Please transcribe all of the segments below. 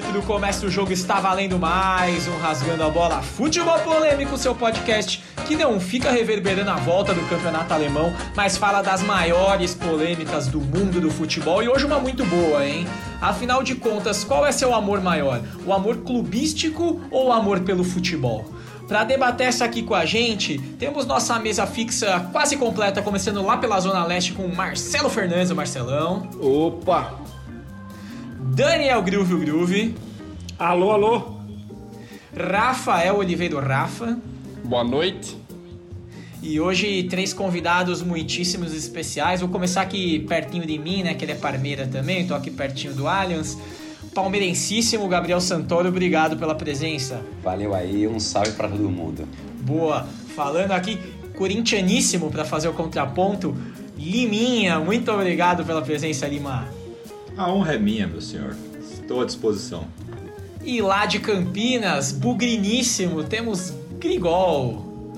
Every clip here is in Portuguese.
grito do começo do jogo está valendo mais um Rasgando a Bola Futebol Polêmico, seu podcast que não fica reverberando a volta do campeonato alemão, mas fala das maiores polêmicas do mundo do futebol e hoje uma muito boa, hein? Afinal de contas, qual é seu amor maior? O amor clubístico ou o amor pelo futebol? Para debater essa aqui com a gente, temos nossa mesa fixa quase completa, começando lá pela Zona Leste com Marcelo Fernandes, o Marcelão. Opa! Daniel Groove Groove. Alô, alô. Rafael Oliveira Rafa. Boa noite. E hoje três convidados muitíssimos especiais. Vou começar aqui pertinho de mim, né? Que ele é Parmeira também, tô aqui pertinho do Allianz. Palmeirencíssimo Gabriel Santoro, obrigado pela presença. Valeu aí, um salve para todo mundo. Boa. Falando aqui, corintianíssimo para fazer o contraponto, Liminha, muito obrigado pela presença, Lima. A honra é minha, meu senhor. Estou à disposição. E lá de Campinas, bugriníssimo, temos Grigol.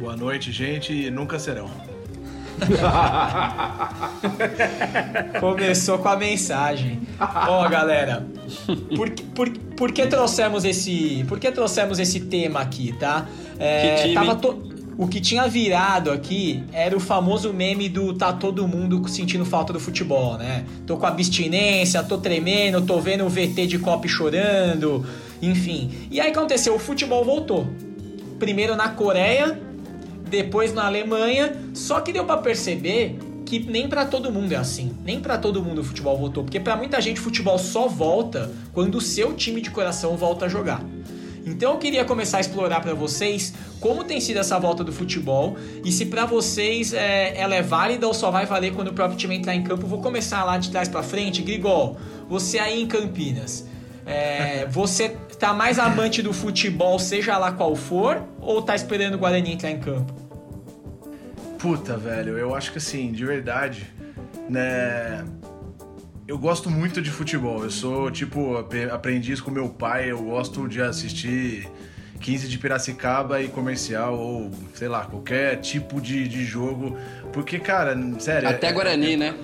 Boa noite, gente, e nunca serão. Começou com a mensagem. Ó, galera, por, por, por que trouxemos esse, por que trouxemos esse tema aqui, tá? É, que time? Tava to... O que tinha virado aqui era o famoso meme do tá todo mundo sentindo falta do futebol, né? Tô com abstinência, tô tremendo, tô vendo o VT de Copa chorando, enfim. E aí aconteceu, o futebol voltou. Primeiro na Coreia, depois na Alemanha, só que deu para perceber que nem para todo mundo é assim. Nem para todo mundo o futebol voltou, porque para muita gente o futebol só volta quando o seu time de coração volta a jogar. Então eu queria começar a explorar para vocês como tem sido essa volta do futebol e se para vocês é, ela é válida ou só vai valer quando o próprio time entrar em campo. Vou começar lá de trás para frente. Grigol, você aí em Campinas, é, você tá mais amante do futebol, seja lá qual for, ou tá esperando o Guarani entrar em campo? Puta, velho, eu acho que assim, de verdade, né eu gosto muito de futebol. Eu sou, tipo, aprendiz com meu pai. Eu gosto de assistir 15 de Piracicaba e comercial, ou sei lá, qualquer tipo de, de jogo. Porque, cara, sério. Até é, Guarani, é, né?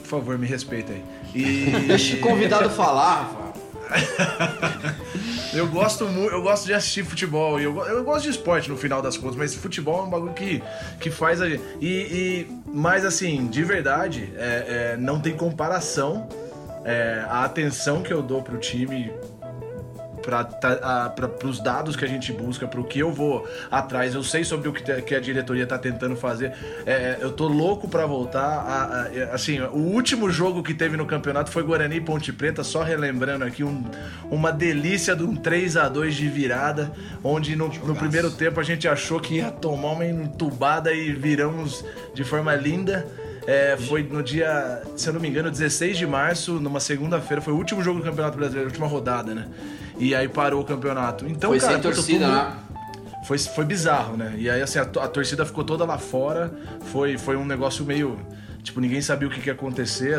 Por favor, me respeita aí. E... Deixa o convidado falar, Rafa. eu gosto muito, eu gosto de assistir futebol. Eu, eu gosto de esporte no final das contas, mas futebol é um bagulho que, que faz a gente. E, e, mas assim, de verdade, é, é, não tem comparação é, a atenção que eu dou pro time para os dados que a gente busca, para o que eu vou atrás. Eu sei sobre o que, que a diretoria está tentando fazer. É, eu tô louco para voltar. A, a, assim, o último jogo que teve no campeonato foi Guarani e Ponte Preta, só relembrando aqui um, uma delícia de um 3 a 2 de virada, onde no, no primeiro tempo a gente achou que ia tomar uma entubada e viramos de forma linda. É, foi no dia, se eu não me engano, 16 de março, numa segunda-feira. Foi o último jogo do Campeonato Brasileiro, a última rodada, né? E aí parou o campeonato. Então, foi cara, sem torcida, né? Foi, foi bizarro, né? E aí, assim, a, a, torcida ficou toda lá fora. Foi, foi um negócio meio. Tipo, ninguém sabia o que, que ia acontecer.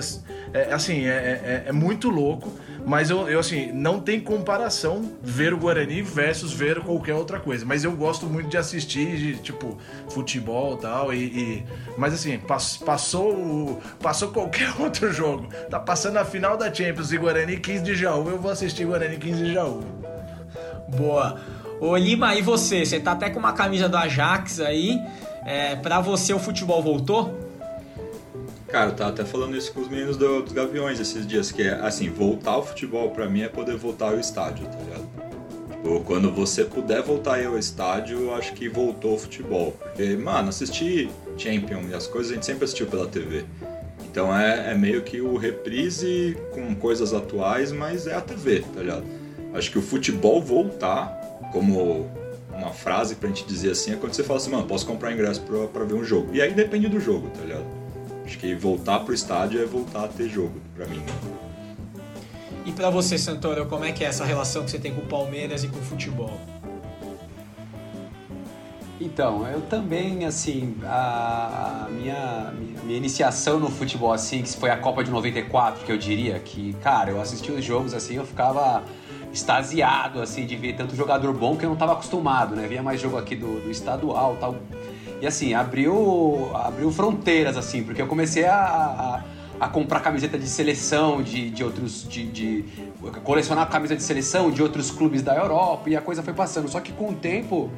É, assim, é, é, é muito louco. Mas eu, eu, assim, não tem comparação ver o Guarani versus ver qualquer outra coisa. Mas eu gosto muito de assistir, de, tipo, futebol tal, e, e Mas assim, pass, passou passou qualquer outro jogo. Tá passando a final da Champions e Guarani 15 de Jaú, eu vou assistir Guarani 15 de Jaú. Boa. Ô Lima, e você? Você tá até com uma camisa do Ajax aí. É, pra você o futebol voltou? Cara, eu tava até falando isso com os meninos do, dos Gaviões esses dias, que é assim, voltar ao futebol para mim é poder voltar ao estádio, tá ligado? Tipo, quando você puder voltar ao estádio, eu acho que voltou o futebol. Porque, mano, assistir Champion e as coisas a gente sempre assistiu pela TV. Então é, é meio que o reprise com coisas atuais, mas é a TV, tá ligado? Acho que o futebol voltar, como uma frase pra gente dizer assim, é quando você fala assim, mano, posso comprar ingresso pra, pra ver um jogo. E aí depende do jogo, tá ligado? Acho que voltar pro estádio é voltar a ter jogo, para mim. E para você, Santoro, como é que é essa relação que você tem com o Palmeiras e com o futebol? Então, eu também, assim, a minha, minha iniciação no futebol, assim, que foi a Copa de 94, que eu diria que, cara, eu assisti os jogos, assim, eu ficava extasiado, assim, de ver tanto jogador bom que eu não estava acostumado, né? Via mais jogo aqui do, do estadual tal. E assim, abriu, abriu fronteiras, assim, porque eu comecei a, a, a comprar camiseta de seleção de, de outros. De, de colecionar camisa de seleção de outros clubes da Europa e a coisa foi passando. Só que com o tempo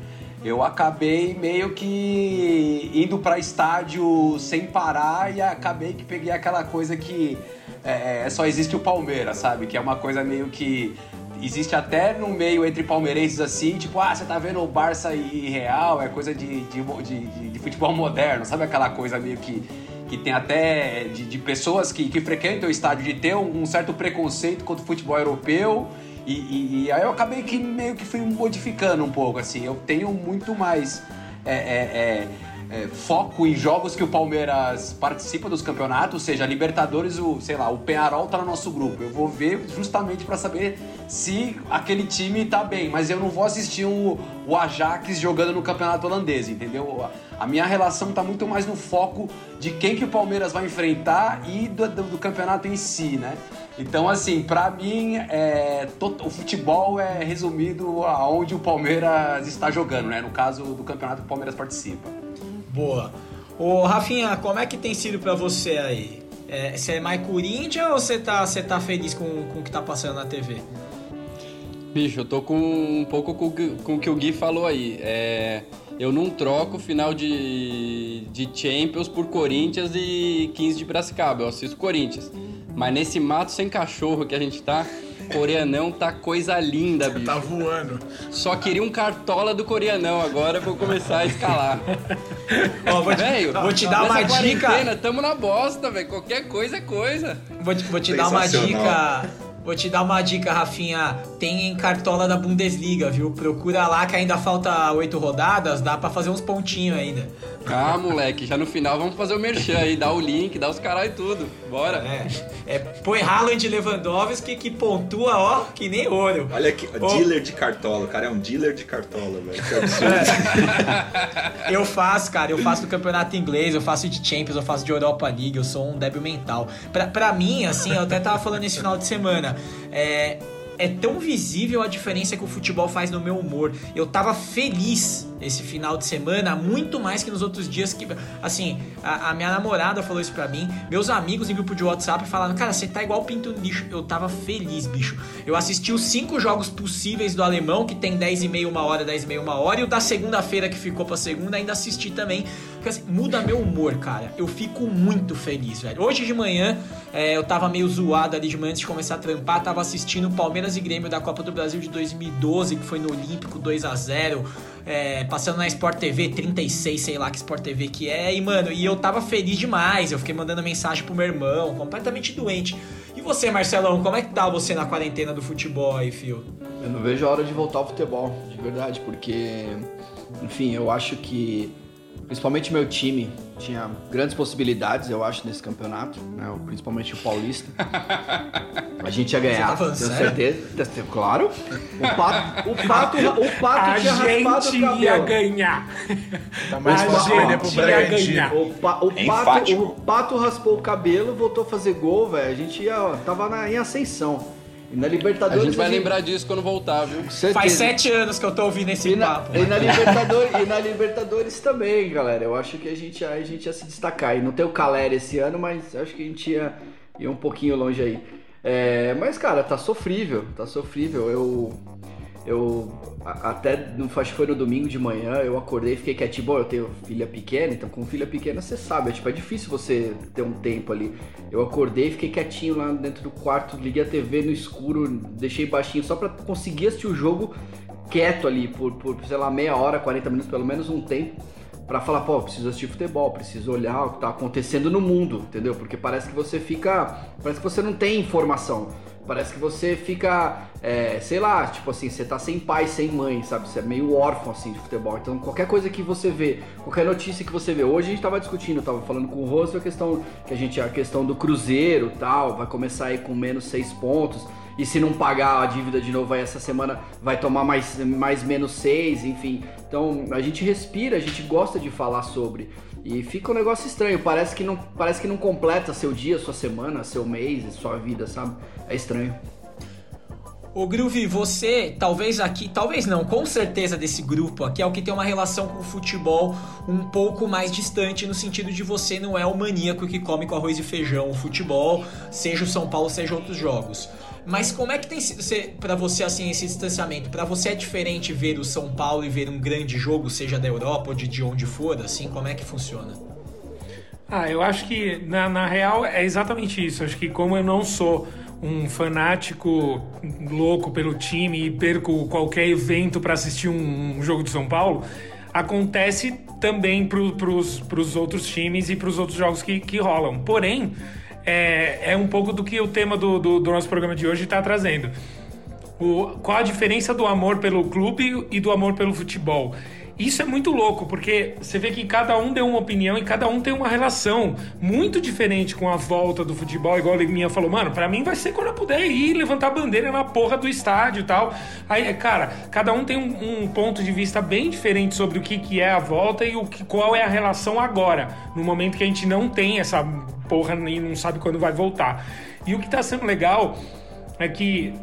eu acabei meio que indo para estádio sem parar e acabei que peguei aquela coisa que é, é, só existe o Palmeiras, sabe? Que é uma coisa meio que existe até no meio entre palmeirenses assim, tipo, ah, você tá vendo o Barça e Real, é coisa de, de, de, de futebol moderno, sabe aquela coisa meio que que tem até de, de pessoas que, que, frequentam o estádio de ter um, um certo preconceito contra o futebol europeu. E, e, e, aí eu acabei que meio que fui modificando um pouco, assim. Eu tenho muito mais é, é, é, é foco em jogos que o Palmeiras participa dos campeonatos, seja Libertadores, o, sei lá, o Penarol tá no nosso grupo. Eu vou ver justamente para saber se aquele time tá bem, mas eu não vou assistir um, o Ajax jogando no campeonato holandês, entendeu? A minha relação está muito mais no foco de quem que o Palmeiras vai enfrentar e do, do, do campeonato em si, né? Então, assim, para mim, é, o futebol é resumido aonde o Palmeiras está jogando, né? No caso do campeonato que o Palmeiras participa. Boa. Ô, Rafinha, como é que tem sido para você aí? É, você é mais Corinthians ou você tá, você tá feliz com, com o que tá passando na TV? Bicho, eu tô com um pouco com, com o que o Gui falou aí. É eu não troco final de, de Champions por Corinthians e 15 de Brascaba. Eu assisto Corinthians. Mas nesse mato sem cachorro que a gente tá, coreanão tá coisa linda, bicho. Tá voando. Só queria um cartola do coreanão agora pra eu começar a escalar. Ó, vou, te, véio, vou te dar uma dica. Tamo na bosta, velho. Qualquer coisa é coisa. Vou te, vou te dar uma dica Vou te dar uma dica, Rafinha. Tem em cartola da Bundesliga, viu? Procura lá que ainda falta oito rodadas, dá para fazer uns pontinhos ainda. Ah, moleque, já no final vamos fazer o merchan aí, dá o link, dá os caras e tudo. Bora. É, é põe Haaland e Lewandowski que pontua, ó, que nem ouro. Olha aqui, oh. dealer de cartola. O cara é um dealer de cartola, velho. Que absurdo. É. eu faço, cara, eu faço do campeonato inglês, eu faço de Champions, eu faço de Europa League, eu sou um débil mental. Pra, pra mim, assim, eu até tava falando esse final de semana, é, é tão visível a diferença que o futebol faz no meu humor. Eu tava feliz esse final de semana, muito mais que nos outros dias que. Assim, a, a, minha namorada falou isso pra mim, meus amigos em grupo de WhatsApp falaram, cara, você tá igual pinto no lixo. Eu tava feliz, bicho. Eu assisti os cinco jogos possíveis do alemão, que tem 10 e meia, uma hora, 10 e meia, uma hora, e o da segunda-feira que ficou pra segunda, ainda assisti também. Porque assim, muda meu humor, cara. Eu fico muito feliz, velho. Hoje de manhã, é, eu tava meio zoado ali de manhã antes de começar a trampar, tava assistindo Palmeiras e Grêmio da Copa do Brasil de 2012, que foi no Olímpico 2 a 0 é, passando na Sport TV 36, sei lá que Sport TV que é. E, mano, e eu tava feliz demais. Eu fiquei mandando mensagem pro meu irmão, completamente doente. E você, Marcelão, como é que tá você na quarentena do futebol aí, fio? Eu não vejo a hora de voltar ao futebol, de verdade, porque, enfim, eu acho que principalmente meu time tinha grandes possibilidades, eu acho, nesse campeonato, né? principalmente o Paulista. A gente ia ganhar, tenho certeza. Claro. O Pato, o Pato, o Pato a tinha raspado o cabelo. ia ganhar. Tá mais fácil perder pro Bragantino. O, pa, o, Pato, o Pato raspou o cabelo, voltou a fazer gol, velho. A gente ia, ó, tava na, em ascensão. E na Libertadores. A gente vai a gente... lembrar disso quando voltar, viu? Certeza. Faz sete anos que eu tô ouvindo esse e papo. Na, e, na Libertadores, e na Libertadores também, galera. Eu acho que a gente, a gente ia se destacar. E não tem o Caleri esse ano, mas acho que a gente ia, ia um pouquinho longe aí. É, mas, cara, tá sofrível. Tá sofrível. Eu eu até acho que foi no domingo de manhã, eu acordei e fiquei quietinho. Bom, eu tenho filha pequena, então com filha pequena você sabe, é, tipo, é difícil você ter um tempo ali. Eu acordei e fiquei quietinho lá dentro do quarto, liguei a TV no escuro, deixei baixinho só para conseguir assistir o jogo quieto ali por, por, sei lá, meia hora, 40 minutos, pelo menos um tempo para falar, pô, preciso assistir futebol, preciso olhar o que tá acontecendo no mundo, entendeu? Porque parece que você fica, parece que você não tem informação. Parece que você fica, é, sei lá, tipo assim, você tá sem pai, sem mãe, sabe? Você é meio órfão, assim, de futebol. Então, qualquer coisa que você vê, qualquer notícia que você vê. Hoje a gente tava discutindo, tava falando com o Rosso a questão, que a gente, a questão do Cruzeiro tal, vai começar aí com menos seis pontos. E se não pagar a dívida de novo aí essa semana, vai tomar mais, mais menos seis, enfim. Então, a gente respira, a gente gosta de falar sobre. E fica um negócio estranho, parece que não, parece que não completa seu dia, sua semana, seu mês, sua vida, sabe? É estranho. Ô Groove, você, talvez aqui, talvez não, com certeza desse grupo aqui é o que tem uma relação com o futebol um pouco mais distante, no sentido de você não é o maníaco que come com arroz e feijão o futebol, seja o São Paulo, seja outros jogos. Mas como é que tem sido para você assim esse distanciamento? Para você é diferente ver o São Paulo e ver um grande jogo, seja da Europa ou de, de onde for, assim, como é que funciona? Ah, eu acho que na, na real é exatamente isso. Acho que como eu não sou um fanático louco pelo time e perco qualquer evento para assistir um, um, jogo de São Paulo, acontece também para os outros times e para os outros jogos que, que rolam. Porém, é, é um pouco do que o tema do, do, do nosso programa de hoje está trazendo. O, qual a diferença do amor pelo clube e do amor pelo futebol? Isso é muito louco, porque você vê que cada um deu uma opinião e cada um tem uma relação muito diferente com a volta do futebol, igual a Liminha falou, mano, para mim vai ser quando eu puder ir levantar bandeira na porra do estádio e tal. Aí, cara, cada um tem um, um, ponto de vista bem diferente sobre o que, que é a volta e o que, qual é a relação agora, no momento que a gente não tem essa porra e não sabe quando vai voltar. E o que tá sendo legal é que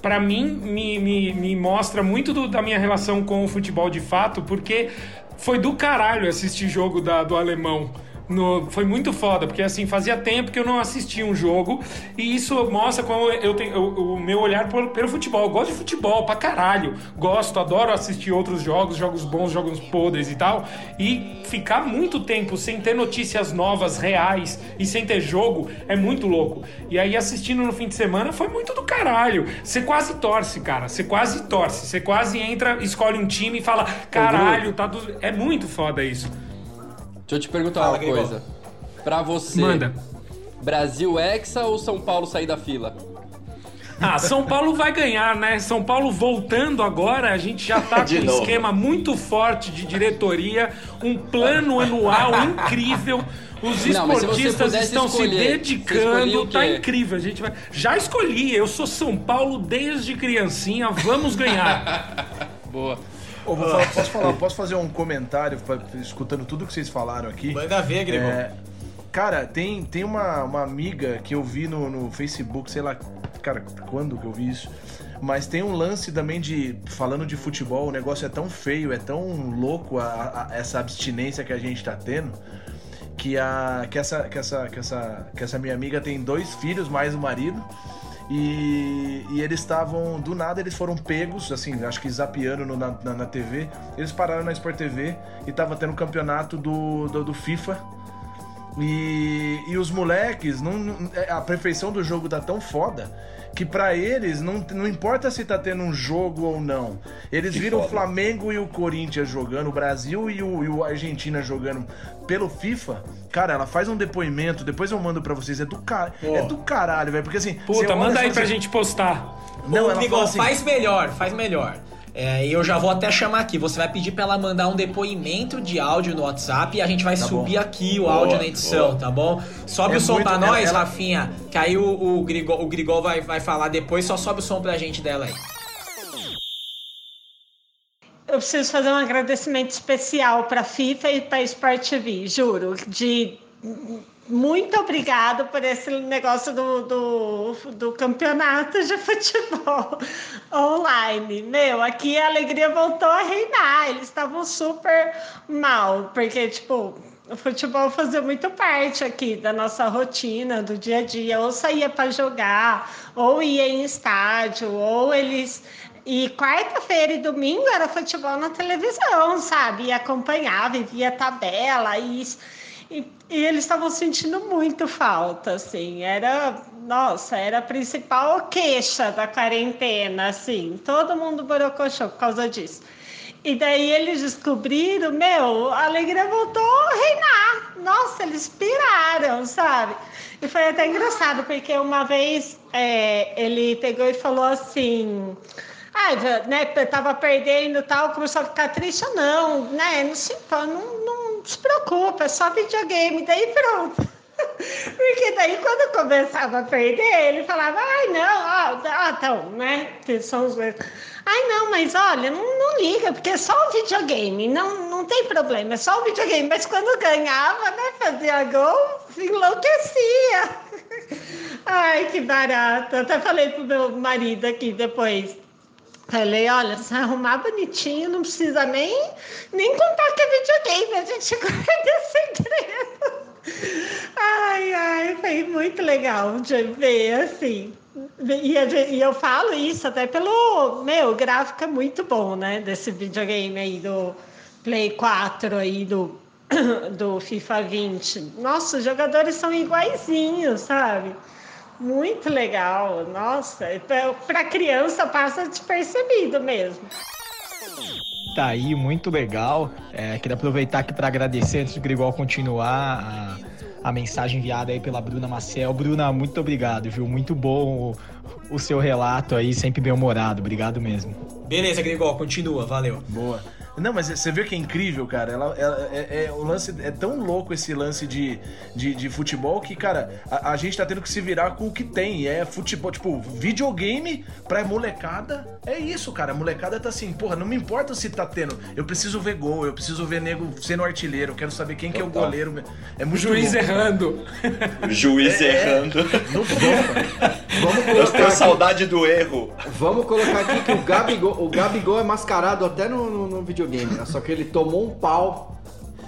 para mim, me, me, me mostra muito do, da minha relação com o futebol de fato, porque foi do caralho assistir jogo da, do alemão no, foi muito foda, porque assim, fazia tempo que eu não assistia um jogo e isso mostra como eu tenho o, o meu olhar pelo, pelo, futebol. Eu gosto de futebol pra caralho. Gosto, adoro assistir outros jogos, jogos bons, jogos podres e tal. E ficar muito tempo sem ter notícias novas, reais e sem ter jogo é muito louco. E aí assistindo no fim de semana foi muito do caralho. Você quase torce, cara. Você quase torce. Você quase entra, escolhe um time e fala: caralho, tá do... É muito foda isso. Deixa eu te perguntar Fala, uma coisa. Pra você, Manda. Brasil Hexa ou São Paulo sair da fila? Ah, São Paulo vai ganhar, né? São Paulo voltando agora, a gente já tá com um esquema muito forte de diretoria, um plano anual incrível. Os esportistas estão escolher, se dedicando, tá incrível. A gente vai. Já escolhi, eu sou São Paulo desde criancinha, vamos ganhar. Boa. Oh, falar, posso, falar, posso fazer um comentário escutando tudo que vocês falaram aqui? Manda ver, Gregor. É, cara, tem, tem uma, uma amiga que eu vi no, no Facebook, sei lá, cara, quando que eu vi isso? Mas tem um lance também de. Falando de futebol, o negócio é tão feio, é tão louco a, a, essa abstinência que a gente tá tendo. Que, a, que, essa, que, essa, que, essa, que essa minha amiga tem dois filhos, mais o marido. E, e eles estavam, do nada, eles foram pegos, assim, acho que zapeando no, na, na, na, TV. Eles pararam na Sport TV e tava tendo um campeonato do, do, do FIFA. E, e os moleques, não, a perfeição do jogo tá tão foda que para eles não, não importa se tá tendo um jogo ou não. Eles que viram foda. o Flamengo e o Corinthians jogando, o Brasil e o, e o Argentina jogando pelo FIFA. Cara, ela faz um depoimento, depois eu mando para vocês. É do, car... é do caralho, velho. Porque assim. Puta, manda aí pra gente postar. Não, Ô, Miguel, assim, faz melhor, faz melhor. É, e eu já vou até chamar aqui. Você vai pedir para ela mandar um depoimento de áudio no WhatsApp e a gente vai tá subir bom. aqui o boa, áudio na edição, boa. tá bom? Sobe é o som muito, pra nós, ela... Rafinha, que aí o, o, Grigol, o Grigol vai, vai falar depois, só sobe o som pra gente dela aí. Eu preciso fazer um agradecimento especial para FIFA e para Sport TV, juro, de muito obrigado por esse negócio do, do, do, campeonato de futebol online. Meu, aqui a alegria voltou a reinar. Eles estavam super mal, porque, tipo, o futebol fazia muito parte aqui da nossa rotina, do dia a dia. Ou saía para jogar, ou ia em estádio, ou eles. E quarta-feira e domingo era futebol na televisão, sabe? E acompanhava, e via tabela, e. E, e eles estavam sentindo muito falta, assim. Era, nossa, era a principal queixa da quarentena, assim. Todo mundo borocochou por causa disso. E daí eles descobriram, meu, a alegria voltou a reinar. Nossa, eles piraram, sabe? E foi até engraçado, porque uma vez é, ele pegou e falou assim. Ah, né, tava perdendo tal, começou a ficar triste. Não, né, não se, não, não não se preocupa, é só videogame, daí pronto. Porque daí quando começava a perder, ele falava, ai não, ó, ah, então, né? São os Ai não, mas olha, não, não liga, porque é só o videogame, não, não tem problema, é só o videogame. Mas quando ganhava, né, fazia gol, enlouquecia. Ai, que barato. Até falei pro meu marido aqui depois. Falei, olha, se arrumar bonitinho, não precisa nem, nem contar que é videogame, a gente guarda segredo. Ai, ai, foi muito legal de ver, assim. E, eu falo isso até pelo. Meu, gráfico é muito bom, né? Desse videogame aí do Play 4 aí, do, do FIFA 20. Nossa, os jogadores são iguaizinhos, sabe? Muito legal. Nossa, para criança passa despercebido mesmo. Tá aí, muito legal. É, queria aproveitar aqui para agradecer antes do Grigol continuar a, a, mensagem enviada aí pela Bruna Maciel. Bruna, muito obrigado, viu? Muito bom o, o seu relato aí, sempre bem humorado. Obrigado mesmo. Beleza, Grigol, continua, valeu. Boa. Não, mas você vê que é incrível, cara. Ela, ela é, é, o lance é tão louco esse lance de, de, de futebol que, cara, a, a, gente tá tendo que se virar com o que tem. É futebol, tipo, videogame pra molecada. É isso, cara. A molecada tá assim, porra, não me importa se tá tendo. Eu preciso ver gol, eu preciso ver nego sendo artilheiro, eu quero saber quem Total. que é o goleiro. É muito Juiz louco. errando. Juiz é, é. errando. Não Vamos colocar. Eu tenho saudade do erro. Vamos colocar aqui que o Gabigol, o Gabigol é mascarado até no, no, no videogame videogame, né? Só que ele tomou um pau.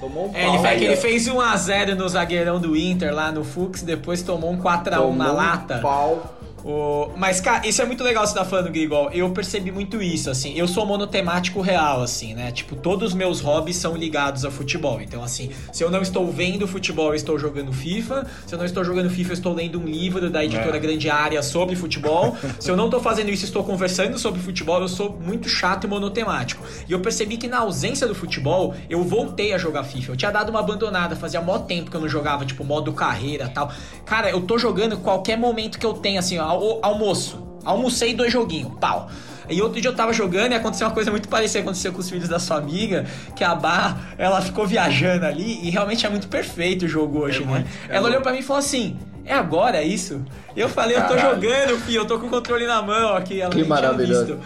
Tomou um é, pau. Ele, aí, ele fez 1x0 no zagueirão do Inter lá no Fux, depois tomou um 4x1 na lata. Um pau. O... Mas, cara, isso é muito legal você tá falando, Grigol. Eu percebi muito isso, assim. Eu sou monotemático real, assim, né? Tipo, todos os meus hobbies são ligados a futebol. Então, assim, se eu não estou vendo futebol, eu estou jogando FIFA. Se eu não estou jogando FIFA, eu estou lendo um livro da editora é. Grande Área sobre futebol. se eu não estou fazendo isso, estou conversando sobre futebol, eu sou muito chato e monotemático. E eu percebi que na ausência do futebol, eu voltei a jogar FIFA. Eu tinha dado uma abandonada, fazia mó tempo que eu não jogava, tipo, modo carreira tal. Cara, eu tô jogando qualquer momento que eu tenho, assim, ó almoço. Almocei dois joguinhos, pau. E outro dia eu tava jogando e aconteceu uma coisa muito parecida aconteceu com os filhos da sua amiga, que a Bar, ela ficou viajando ali e realmente é muito perfeito o jogo hoje, é né? Muito, é ela olhou para mim e falou assim: "É agora isso?" Eu falei: "Eu tô jogando, filho, eu tô com o controle na mão aqui". Ela que maravilhoso.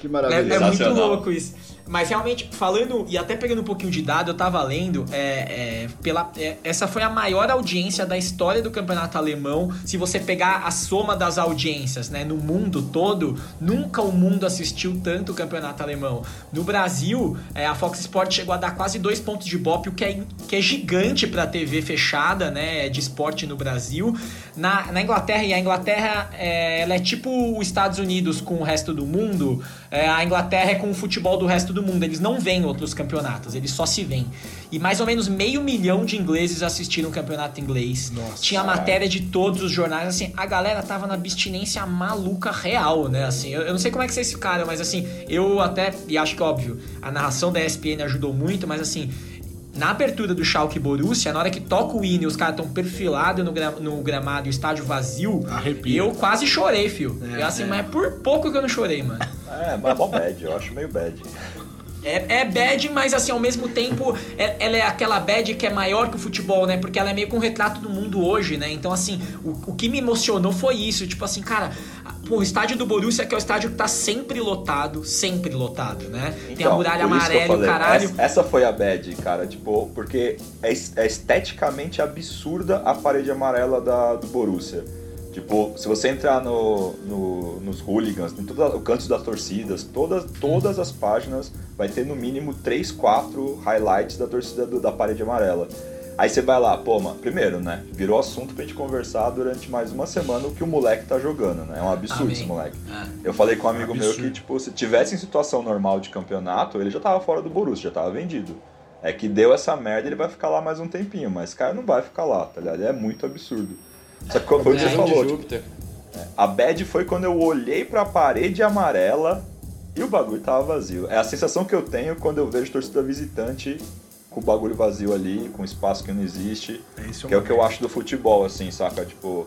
Que maravilhoso. É, é muito louco isso. Mas realmente, falando e até pegando um pouquinho de dado, eu tava lendo, é, é, pela, é, essa foi a maior audiência da história do campeonato alemão. Se você pegar a soma das audiências né, no mundo todo, nunca o mundo assistiu tanto o campeonato alemão. No Brasil, é, a Fox Sports chegou a dar quase dois pontos de bop, o que é, que é gigante pra TV fechada né, de esporte no Brasil. Na, na Inglaterra, e a Inglaterra é, ela é tipo os Estados Unidos com o resto do mundo, é, a Inglaterra é com o futebol do resto do mundo. Eles não veem outros campeonatos, eles só se veem. E mais ou menos meio milhão de ingleses assistiram o campeonato inglês. Nossa, Tinha matéria de todos os jornais, assim, a galera tava na abstinência maluca real, né? Assim, eu, eu não sei como é que vocês ficaram, mas assim, eu até, e acho que óbvio, a narração da ESPN ajudou muito, mas assim, na abertura do Schalke Borussia, na hora que toca o hino e os caras estão perfilados no, gra no gramado e o estádio vazio, Arrepio. eu quase chorei, fio. É, eu, assim, é. mas é por pouco que eu não chorei, mano. É, mas é bom bad, eu acho meio bad. É, é bad, mas assim, ao mesmo tempo, é, ela é aquela bad que é maior que o futebol, né? Porque ela é meio com um retrato do mundo hoje, né? Então, assim, o, o que me emocionou foi isso. Tipo assim, cara, o estádio do Borussia que é o estádio que tá sempre lotado, sempre lotado, né? Então, Tem a muralha amarela e o caralho. Essa, essa, foi a bad, cara, tipo, porque é, é esteticamente absurda a parede amarela da, do Borussia. Tipo, se você entrar no, no, nos hooligans, em todos os cantos das torcidas, todas, todas as páginas vai ter no mínimo 3, 4 highlights da torcida do, da parede amarela. Aí você vai lá, pô, mano, primeiro, né? Virou assunto pra gente conversar durante mais uma semana o que o moleque tá jogando, né? É um absurdo Amém. esse moleque. É. Eu falei com um amigo é meu que, tipo, se tivesse em situação normal de campeonato, ele já tava fora do Borussia, já tava vendido. É que deu essa merda, ele vai ficar lá mais um tempinho, mas esse cara não vai ficar lá, tá ligado? É muito absurdo. Só que como você falou, tipo, a bad foi quando eu olhei pra parede amarela e o bagulho tava vazio. É a sensação que eu tenho quando eu vejo torcida visitante com o bagulho vazio ali, com espaço que não existe. É que é o que eu acho do futebol, assim, saca? Tipo,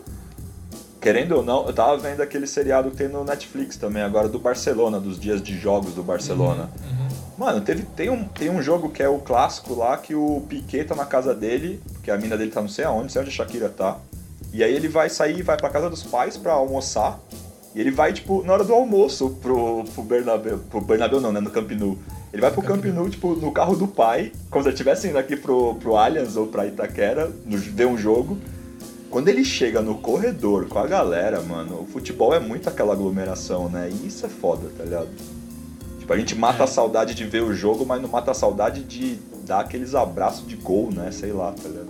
querendo ou não, eu tava vendo aquele seriado que tem no Netflix também, agora do Barcelona, dos dias de jogos do Barcelona. Uhum, uhum. Mano, teve, tem, um, tem um jogo que é o clássico lá, que o Piquet tá na casa dele, que a mina dele tá não sei aonde, não sei onde a Shakira tá. E aí ele vai sair, vai pra casa dos pais pra almoçar. E ele vai, tipo, na hora do almoço pro, pro Bernabéu. Pro Bernabéu não, né? No Camp Nou. Ele vai pro Camp Nou, tipo, no carro do pai, como se ele estivesse indo aqui pro, pro Allianz ou pra Itaquera, ver um jogo. quando ele chega no corredor com a galera, mano, o futebol é muito aquela aglomeração, né? E isso é foda, tá ligado? Tipo, a gente mata a saudade de ver o jogo, mas não mata a saudade de dar aqueles abraços de gol, né? Sei lá, tá ligado?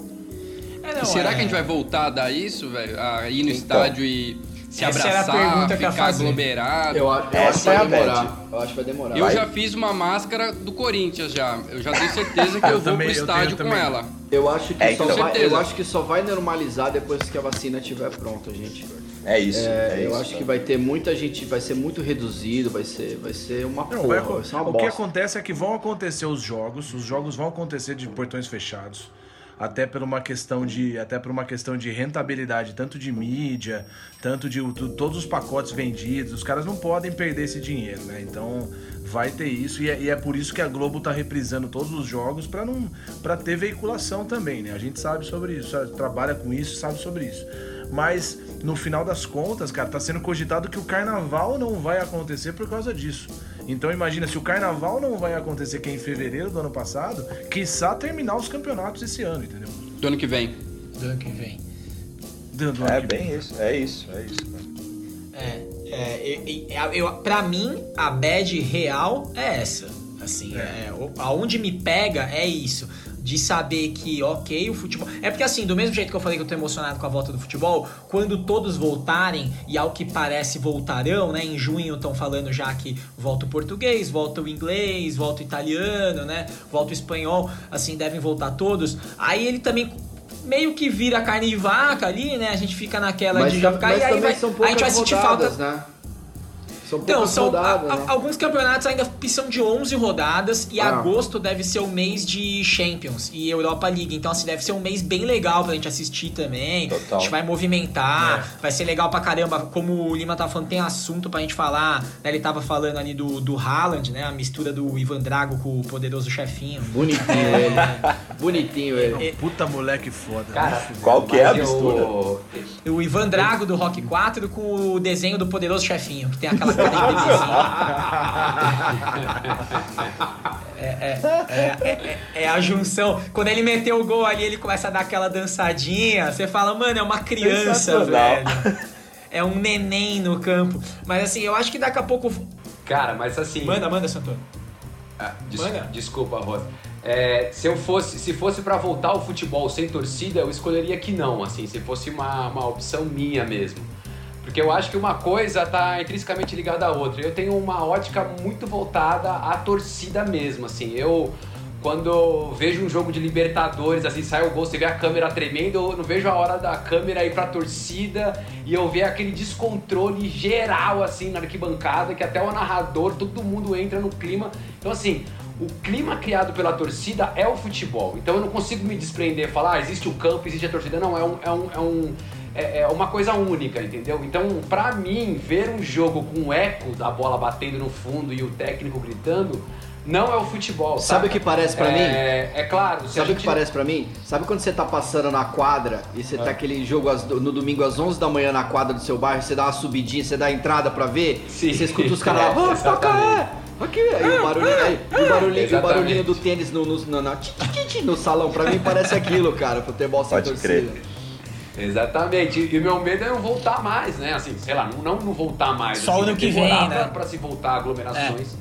É, não, será é- que a gente vai voltar a dar isso, velho? A ir no Então. estádio e se Essa era a abraçar, que eu ficar fazer. aglomerado? Eu, eu acho que é vai demorar. Eu acho que vai demorar. Eu Vai. já fiz uma máscara do Corinthians já. Eu já tenho certeza que eu, Eu vou também, pro eu estádio com também. ela. Eu acho que É, só então. vai, Certeza. eu acho que só vai normalizar depois que a vacina estiver pronta, gente. É isso. É, É, eu isso, acho que vai ter muita gente, vai ser muito reduzido, vai ser, vai ser uma Não, porra, vai vai, ser uma o que bosta. acontece é que vão acontecer os jogos, os jogos vão acontecer de portões fechados, até por uma questão de, até por uma questão de rentabilidade, tanto de mídia, tanto de tu- todos os pacotes vendidos, os caras não podem perder esse dinheiro, né? Então vai ter isso e é, e é por isso que a Globo tá reprisando todos os jogos para não para ter veiculação também, né? A gente sabe sobre isso, trabalha com isso, sabe sobre isso. Mas no final das contas, cara, tá sendo cogitado que o carnaval não vai acontecer por causa disso. Então imagina, se o carnaval não vai acontecer que é em fevereiro do ano passado, quiçá terminar os campeonatos esse ano, entendeu? Do ano que vem. Do ano que vem. Do- do É que bem isso, é isso, é isso. É, é eu, eu, eu- pra mim, a bad real é essa. Assim, é. o- aonde me pega é isso. De saber que, ok, o futebol. É porque, assim, do mesmo jeito que eu falei que eu tô emocionado com a volta do futebol, quando todos voltarem, e ao que parece voltarão, né? Em junho estão falando já que volta o português, volta o inglês, volta o italiano, né? Volta o espanhol, assim, devem voltar todos. Aí ele também meio que vira carne de vaca ali, né? A gente fica naquela Mas, de já ficar. E aí vai, a gente vai sentir falta. né? São Então, poucas são rodadas, a- né? alguns campeonatos ainda são de 11 rodadas e Ah. agosto deve ser o mês de Champions e Europa League. Então, assim, deve ser um mês bem legal pra gente assistir também. Total. A gente vai movimentar, vai ser legal pra caramba. Como o Lima tava falando, tem assunto pra gente falar. né? Ele tava falando ali do, do Haaland, né? A mistura do Ivan Drago com o poderoso chefinho. Bonitinho ele. Bonitinho ele. Puta moleque foda. Cara, né? Qual que é a mistura? eu- O Ivan Drago do Rock 4 com o desenho do poderoso chefinho, que tem aquela. É, é, é, é, a junção. Quando ele meteu o gol ali, ele começa a dar aquela dançadinha. Você fala, mano, é uma criança, velho. É um neném no campo. Mas assim, eu acho que daqui a pouco. Cara, mas assim. Manda, manda, Santoro. Ah, des- Manda. Desculpa, Rosa. É, se eu fosse, se fosse para voltar ao futebol sem torcida, eu escolheria que não, assim, se fosse uma, uma opção minha mesmo. Porque eu acho que uma coisa tá intrinsecamente ligada à outra. Eu tenho uma ótica muito voltada à torcida mesmo, assim. Eu quando vejo um jogo de Libertadores, assim, sai o gol, você vê a câmera tremendo, eu não vejo a hora da câmera ir pra torcida e eu ver aquele descontrole geral, assim, na arquibancada, que até o narrador, todo mundo entra no clima. Então, assim, o clima criado pela torcida é o futebol. Então eu não consigo me desprender, falar, ah, existe o campo, existe a torcida. Não, é um. É um, é um é é uma coisa única, entendeu? Então, pra mim, ver um jogo com o eco da bola batendo no fundo e o técnico gritando, não é o futebol. Sabe saca? o que parece pra é, mim? É claro. Sabe o que parece pra mim? Sabe quando você tá passando na quadra e você tá aquele jogo às- no domingo às 11 da manhã na quadra do seu bairro, você dá uma subidinha, você dá a entrada pra ver, Sim. e você escuta os caras lá, É, "Ô, exatamente. Pacaé!" Aqui, aí o barulhinho, aí, e o barulhinho, o barulhinho do tênis no, no, no, na- no salão. Pra mim parece aquilo, cara, futebol sem Pode torcida. crer. Exatamente. E o meu medo é não voltar mais, né? Assim, sei lá, não, não, não voltar mais. Só assim, ano que vem, pra, né? Pra se voltar a aglomerações.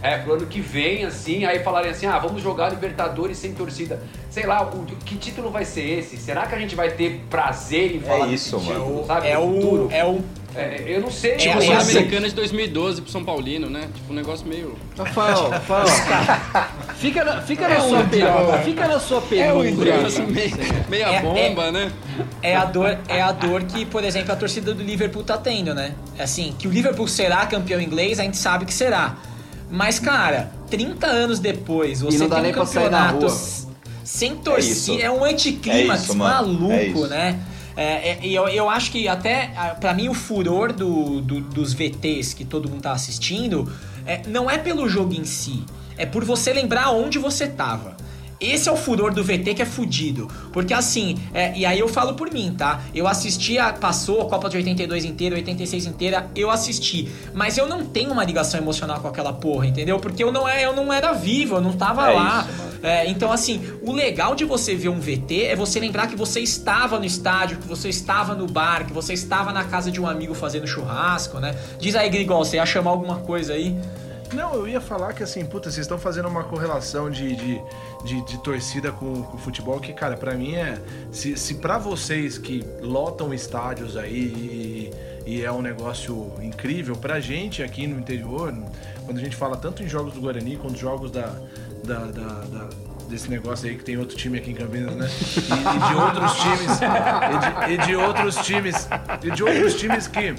É. pro ano que vem, assim, aí falarem assim, ah, vamos jogar Libertadores sem torcida. Sei lá, o, que título vai ser esse? Será que a gente vai ter prazer em falar desse isso, mano. título, sabe? É o. futuro? É o. É, eu não sei. Tipo, é Tipo. Sul-Americana de 2012 pro São Paulino, né? Tipo, um negócio meio. Rafael, Rafael, fica na, fica na sua pergunta, fica na sua É um pergunta. negócio meio, meia É- bomba, né? É a, dor, é a dor que, por exemplo, a torcida do Liverpool tá tendo, né? Assim, que o Liverpool será campeão inglês, a gente sabe que será. Mas, cara, 30 anos depois, você não dá tem nem um campeonato sem torcida, isso. é, um anticlímax É isso, maluco, É né? É, é, e eu, eu acho que até, pra mim, o furor do, do- dos VTs que todo mundo tá assistindo é, não é pelo jogo em si, é por você lembrar onde você tava. esse é o furor do VT que é fudido. Porque assim, é, e aí eu falo por mim, tá? Eu assisti, a, passou a Copa de 82 inteira, 86 inteira, eu assisti. Mas eu não tenho uma ligação emocional com aquela porra, entendeu? Porque eu não, é, eu não era vivo, eu não tava É lá. isso, É, então, assim, o legal de você ver um VT é você lembrar que você estava no estádio, que você estava no bar, que você estava na casa de um amigo fazendo churrasco, né? Diz aí, Grigol, você ia chamar alguma coisa aí? Não, eu ia falar que assim, puta, vocês estão fazendo uma correlação de, de, de, de torcida com, com futebol que, cara, pra mim é. Se, se pra vocês que lotam estádios aí e, e é um negócio incrível, pra gente aqui no interior, quando a gente fala tanto em jogos do Guarani quanto jogos da, da, da- da- desse negócio aí que tem outro time aqui em Campinas, né? E, e de outros times. E de, e de outros times. E de outros times que.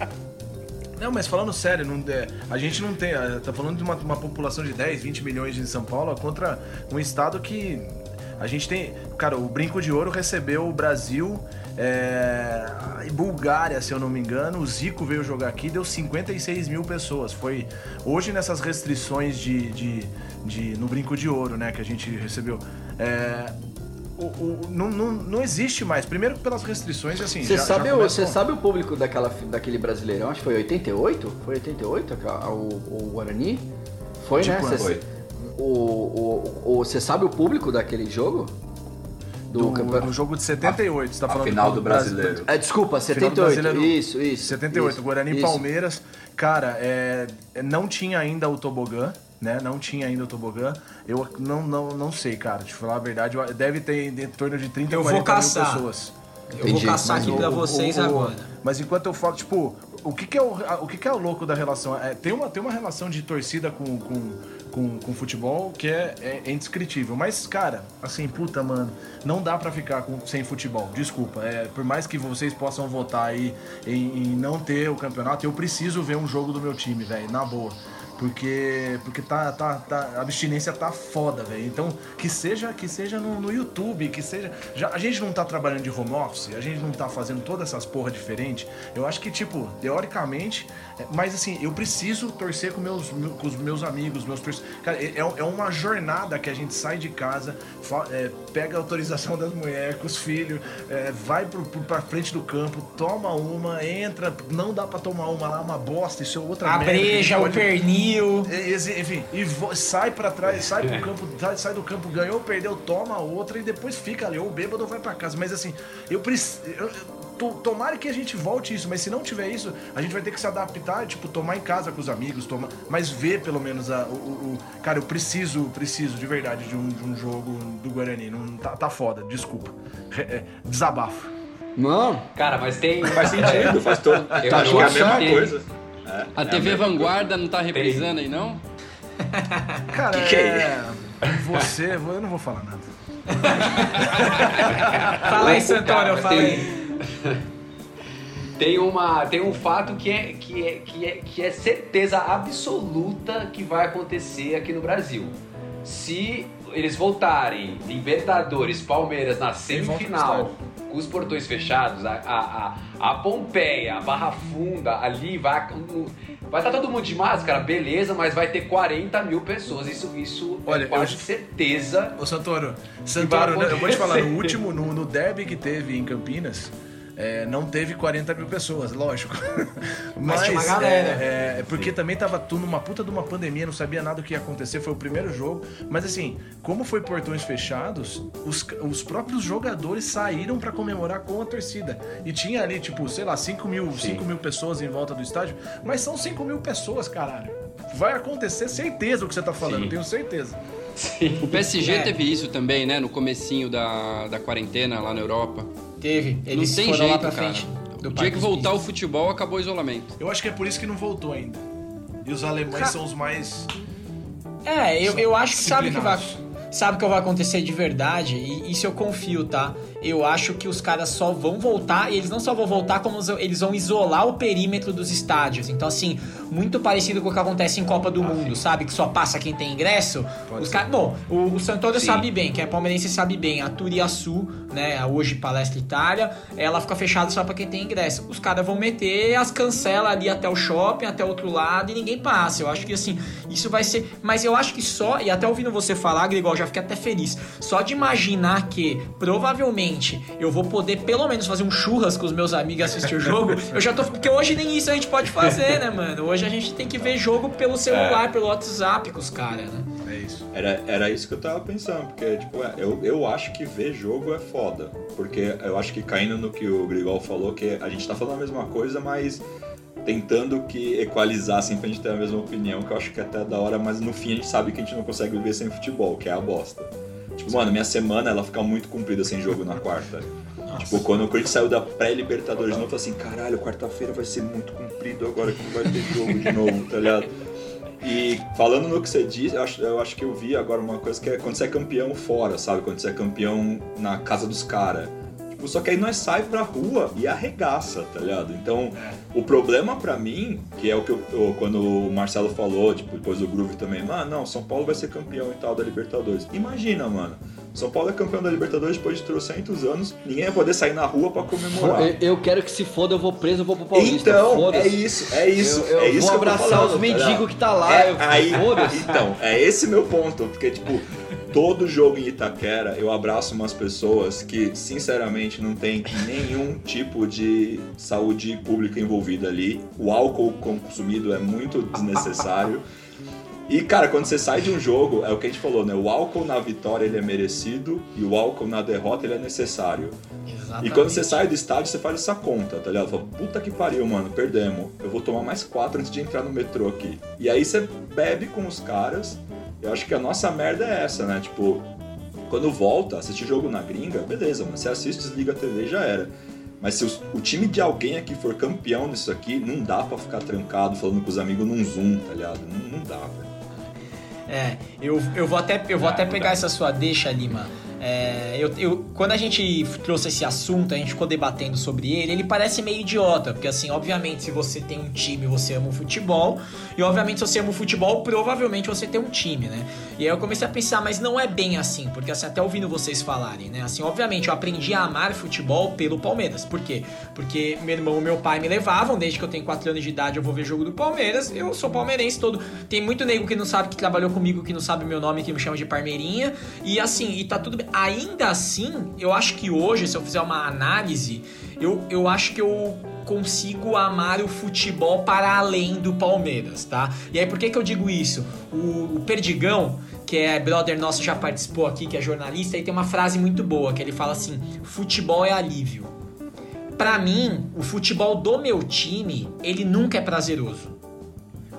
Não, mas falando sério, não, é, a gente não tem. é, Tá falando de uma, uma população de 10, 20 milhões em São Paulo contra um estado que. A gente tem. Cara, o Brinco de Ouro recebeu o Brasil é, e Bulgária, se eu não me engano. O Zico veio jogar aqui, deu 56 mil pessoas. Foi hoje nessas restrições de, de, de- no Brinco de Ouro, né, que a gente recebeu. É, o- o- não, não, não existe mais. Primeiro pelas restrições, assim. Você já- sabe, já o, você com- sabe o público daquela, daquele brasileirão? Acho que foi 88? Foi 88 a- o, o Guarani? Foi, De né? Cê- Foi. O, o, o, você sabe o público daquele jogo? Do, campeonato- do jogo de 78, você tá A falando final do do brasileiro. É, desculpa, Final do 78. Brasileiro- Isso, isso. 78, isso, Guarani e isso. Palmeiras. Cara, é, não tinha ainda o tobogã, né? Não tinha ainda o tobogã. Eu não, não, não sei, cara. Te falar a verdade, eu- deve ter em torno de 30 Eu vou 40 mil caçar. pessoas. Eu Entendi, vou caçar aqui pra vocês o- o- agora. Mas enquanto eu falo, tipo, o que, que é o, a- o que, que é o louco da relação? É, tem, uma, tem uma relação de torcida com, com, com, com futebol que é, é, é indescritível. Mas, cara, assim, puta, mano, não dá pra ficar com- sem futebol. Desculpa. É, por mais que vocês possam votar aí em, em não ter o campeonato, eu preciso ver um jogo do meu time, velho, na boa. Porque, porque tá, tá, tá, a abstinência tá foda, velho. Então, que seja, que seja no, no YouTube, que seja. Já, a gente não tá trabalhando de home office, a gente não tá fazendo todas essas porra diferente. Eu acho que, tipo, teoricamente. é, Mas assim, eu preciso torcer com, meus, meu- com os meus amigos, meus Cara, é, é uma jornada que a gente sai de casa, fa- é, pega a autorização das mulheres, com os filhos, é, vai pro, pro, pra frente do campo, toma uma, entra, não dá pra tomar uma lá, uma bosta, isso é outra A merda que gente breja, o pernil. É, exe- Enfim, e sai pra trás, sai pro campo, sai, do campo, ganhou, perdeu, toma outra e depois fica ali, ou bêbado ou vai pra casa. Mas assim, eu preciso. Tomara que a gente volte isso, mas se não tiver isso, a gente vai ter que se adaptar, tipo, tomar em casa com os amigos, tomar, mas ver pelo menos a, o, o- Cara, eu preciso, preciso de verdade de um, de um jogo do Guarani. Não, tá, tá foda, desculpa. É, desabafo. Não, Cara, mas tem. Faz sentido, faz todo. Eu Tá acho que é a mesma coisa. É, A é TV mesma Vanguarda não tá reprisando aí, não? Cara, Que que é é. Você, eu não vou falar nada. Fala aí, Santoro, fala tem- aí. Tem, uma, tem um fato que é, que, é, que, é, que é certeza absoluta que vai acontecer aqui no Brasil. Se eles voltarem, Libertadores, Palmeiras na semifinal, com os portões fechados, a, a, a, a Pompeia, a Barra Funda, ali vai. Vai estar todo mundo de máscara, beleza, mas vai ter 40 mil pessoas. Isso, isso Olha, é quase eu- certeza. Ô Santoro, Santoro, eu vou te falar, no último, no, no derby que teve em Campinas, é, não teve 40 mil pessoas, lógico. Mas, tinha uma galera. É, é, porque também tava tudo numa puta de uma pandemia, não sabia nada o que ia acontecer, foi o primeiro jogo. Mas assim, como foi portões fechados, os, os próprios jogadores saíram pra comemorar com a torcida. E tinha ali, tipo, sei lá, 5 mil, 5 mil pessoas em volta do estádio. Mas são 5 mil pessoas, caralho. Vai acontecer certeza o que você tá falando, Sim. tenho certeza. O PSG É. teve isso também, né? No comecinho da, da quarentena lá na Europa. Teve. Eles não tem foram jeito, lá pra cara. frente do o dia Parque que voltar o Príncipes. futebol, acabou o isolamento. Eu acho que é por isso que não voltou ainda. E os alemães Ca- são os mais. É, eu, eu acho que sabe o que vai. Sabe o que vai acontecer de verdade? E isso eu confio, tá? Eu acho que os caras só vão voltar, e eles não só vão voltar, como eles vão isolar o perímetro dos estádios. Então, assim, muito parecido com o que acontece em Copa do Mundo, sabe? Que só passa quem tem ingresso. Pode os caras. Bom, o, o Santoro Sim. sabe bem, que é palmeirense sabe bem. A Turiaçu, né? A hoje Palestra Itália, ela fica fechada só pra quem tem ingresso. Os caras vão meter as cancelas ali até o shopping, até o outro lado, e ninguém passa. Eu acho que assim, isso vai ser. Mas eu acho que só, e até ouvindo você falar, Grigol, já já fiquei até feliz. Só de imaginar que provavelmente eu vou poder pelo menos fazer um churras com os meus amigos e assistir o jogo, eu já tô. Porque hoje nem isso a gente pode fazer, né, mano? Hoje a gente tem que ver jogo pelo celular, pelo WhatsApp com os caras, né? É isso. Era, era isso que eu tava pensando, porque, tipo, é, eu, eu acho que ver jogo é foda. Porque eu acho que caindo no que o Grigol falou, que a gente tá falando a mesma coisa, mas tentando que equalizar assim pra gente ter a mesma opinião, que eu acho que é até da hora, mas no fim a gente sabe que a gente não consegue viver sem futebol, que é a bosta. Tipo, mano, minha semana ela fica muito comprida sem jogo na quarta. Tipo, quando o Corinthians saiu da pré-Libertadores, não falei assim, caralho, quarta-feira vai ser muito comprido agora que não vai ter jogo de novo, tá ligado? E falando no que você disse, eu acho, eu acho que eu vi agora uma coisa que é quando você é campeão fora, sabe? Quando você é campeão na casa dos caras. Só que aí nós sai pra rua e arregaça, tá ligado? Então, o problema pra mim, que é o que eu, eu- quando o Marcelo falou, tipo, depois do Groove também, mano, não, São Paulo vai ser campeão e tal da Libertadores. Imagina, mano. São Paulo é campeão da Libertadores depois de 300 anos, ninguém vai poder sair na rua pra comemorar. Eu, eu quero que se foda, eu vou preso, eu vou pro Paulista. Então, é isso, é isso, Eu- eu é isso vou que eu tô abraçar falando, os tá mendigos que tá lá, É, aí, então, é esse meu ponto, porque tipo, todo jogo em Itaquera eu abraço umas pessoas que, sinceramente, não tem nenhum tipo de saúde pública envolvida ali. O álcool consumido é muito desnecessário. E, cara, quando você sai de um jogo, é o que a gente falou, né? O álcool na vitória ele é merecido e o álcool na derrota ele é necessário. Exatamente. E quando você sai do estádio, você faz essa conta, tá ligado? Fala, puta que pariu, mano, perdemos. Eu vou tomar mais quatro antes de entrar no metrô aqui. E aí você bebe com os caras. Eu acho que a nossa merda é essa, né? Tipo, quando volta, assistir jogo na gringa, beleza, mano. Você assiste, desliga a TV já era. Mas se o time de alguém aqui for campeão nisso aqui, não dá pra ficar trancado falando com os amigos num Zoom, tá ligado? Não, não dá, velho. É, eu, eu vou até, eu vou Ah, até pegar dá. essa sua deixa, Lima. É, eu, eu, quando a gente trouxe esse assunto, a gente ficou debatendo sobre ele, ele parece meio idiota, porque assim, obviamente, se você tem um time, você ama o futebol, e obviamente, se você ama o futebol, provavelmente você tem um time, né? E aí eu comecei a pensar, mas não é bem assim, porque assim, até ouvindo vocês falarem, né? Assim, obviamente, eu aprendi a amar futebol pelo Palmeiras. Por quê? Porque meu irmão e meu pai me levavam, desde que eu tenho 4 anos de idade, eu vou ver jogo do Palmeiras, eu sou palmeirense todo. Tem muito nego que não sabe que trabalhou comigo, que não sabe meu nome, que me chama de Parmeirinha, e assim, e tá tudo bem. Ainda assim, eu acho que hoje, se eu fizer uma análise, eu, eu acho que eu consigo amar o futebol para além do Palmeiras, tá? E aí, por que que eu digo isso? O, o Perdigão, que é brother nosso, já participou aqui, que é jornalista, e tem uma frase muito boa, que ele fala assim, futebol é alívio. Pra mim, o futebol do meu time, ele nunca é prazeroso.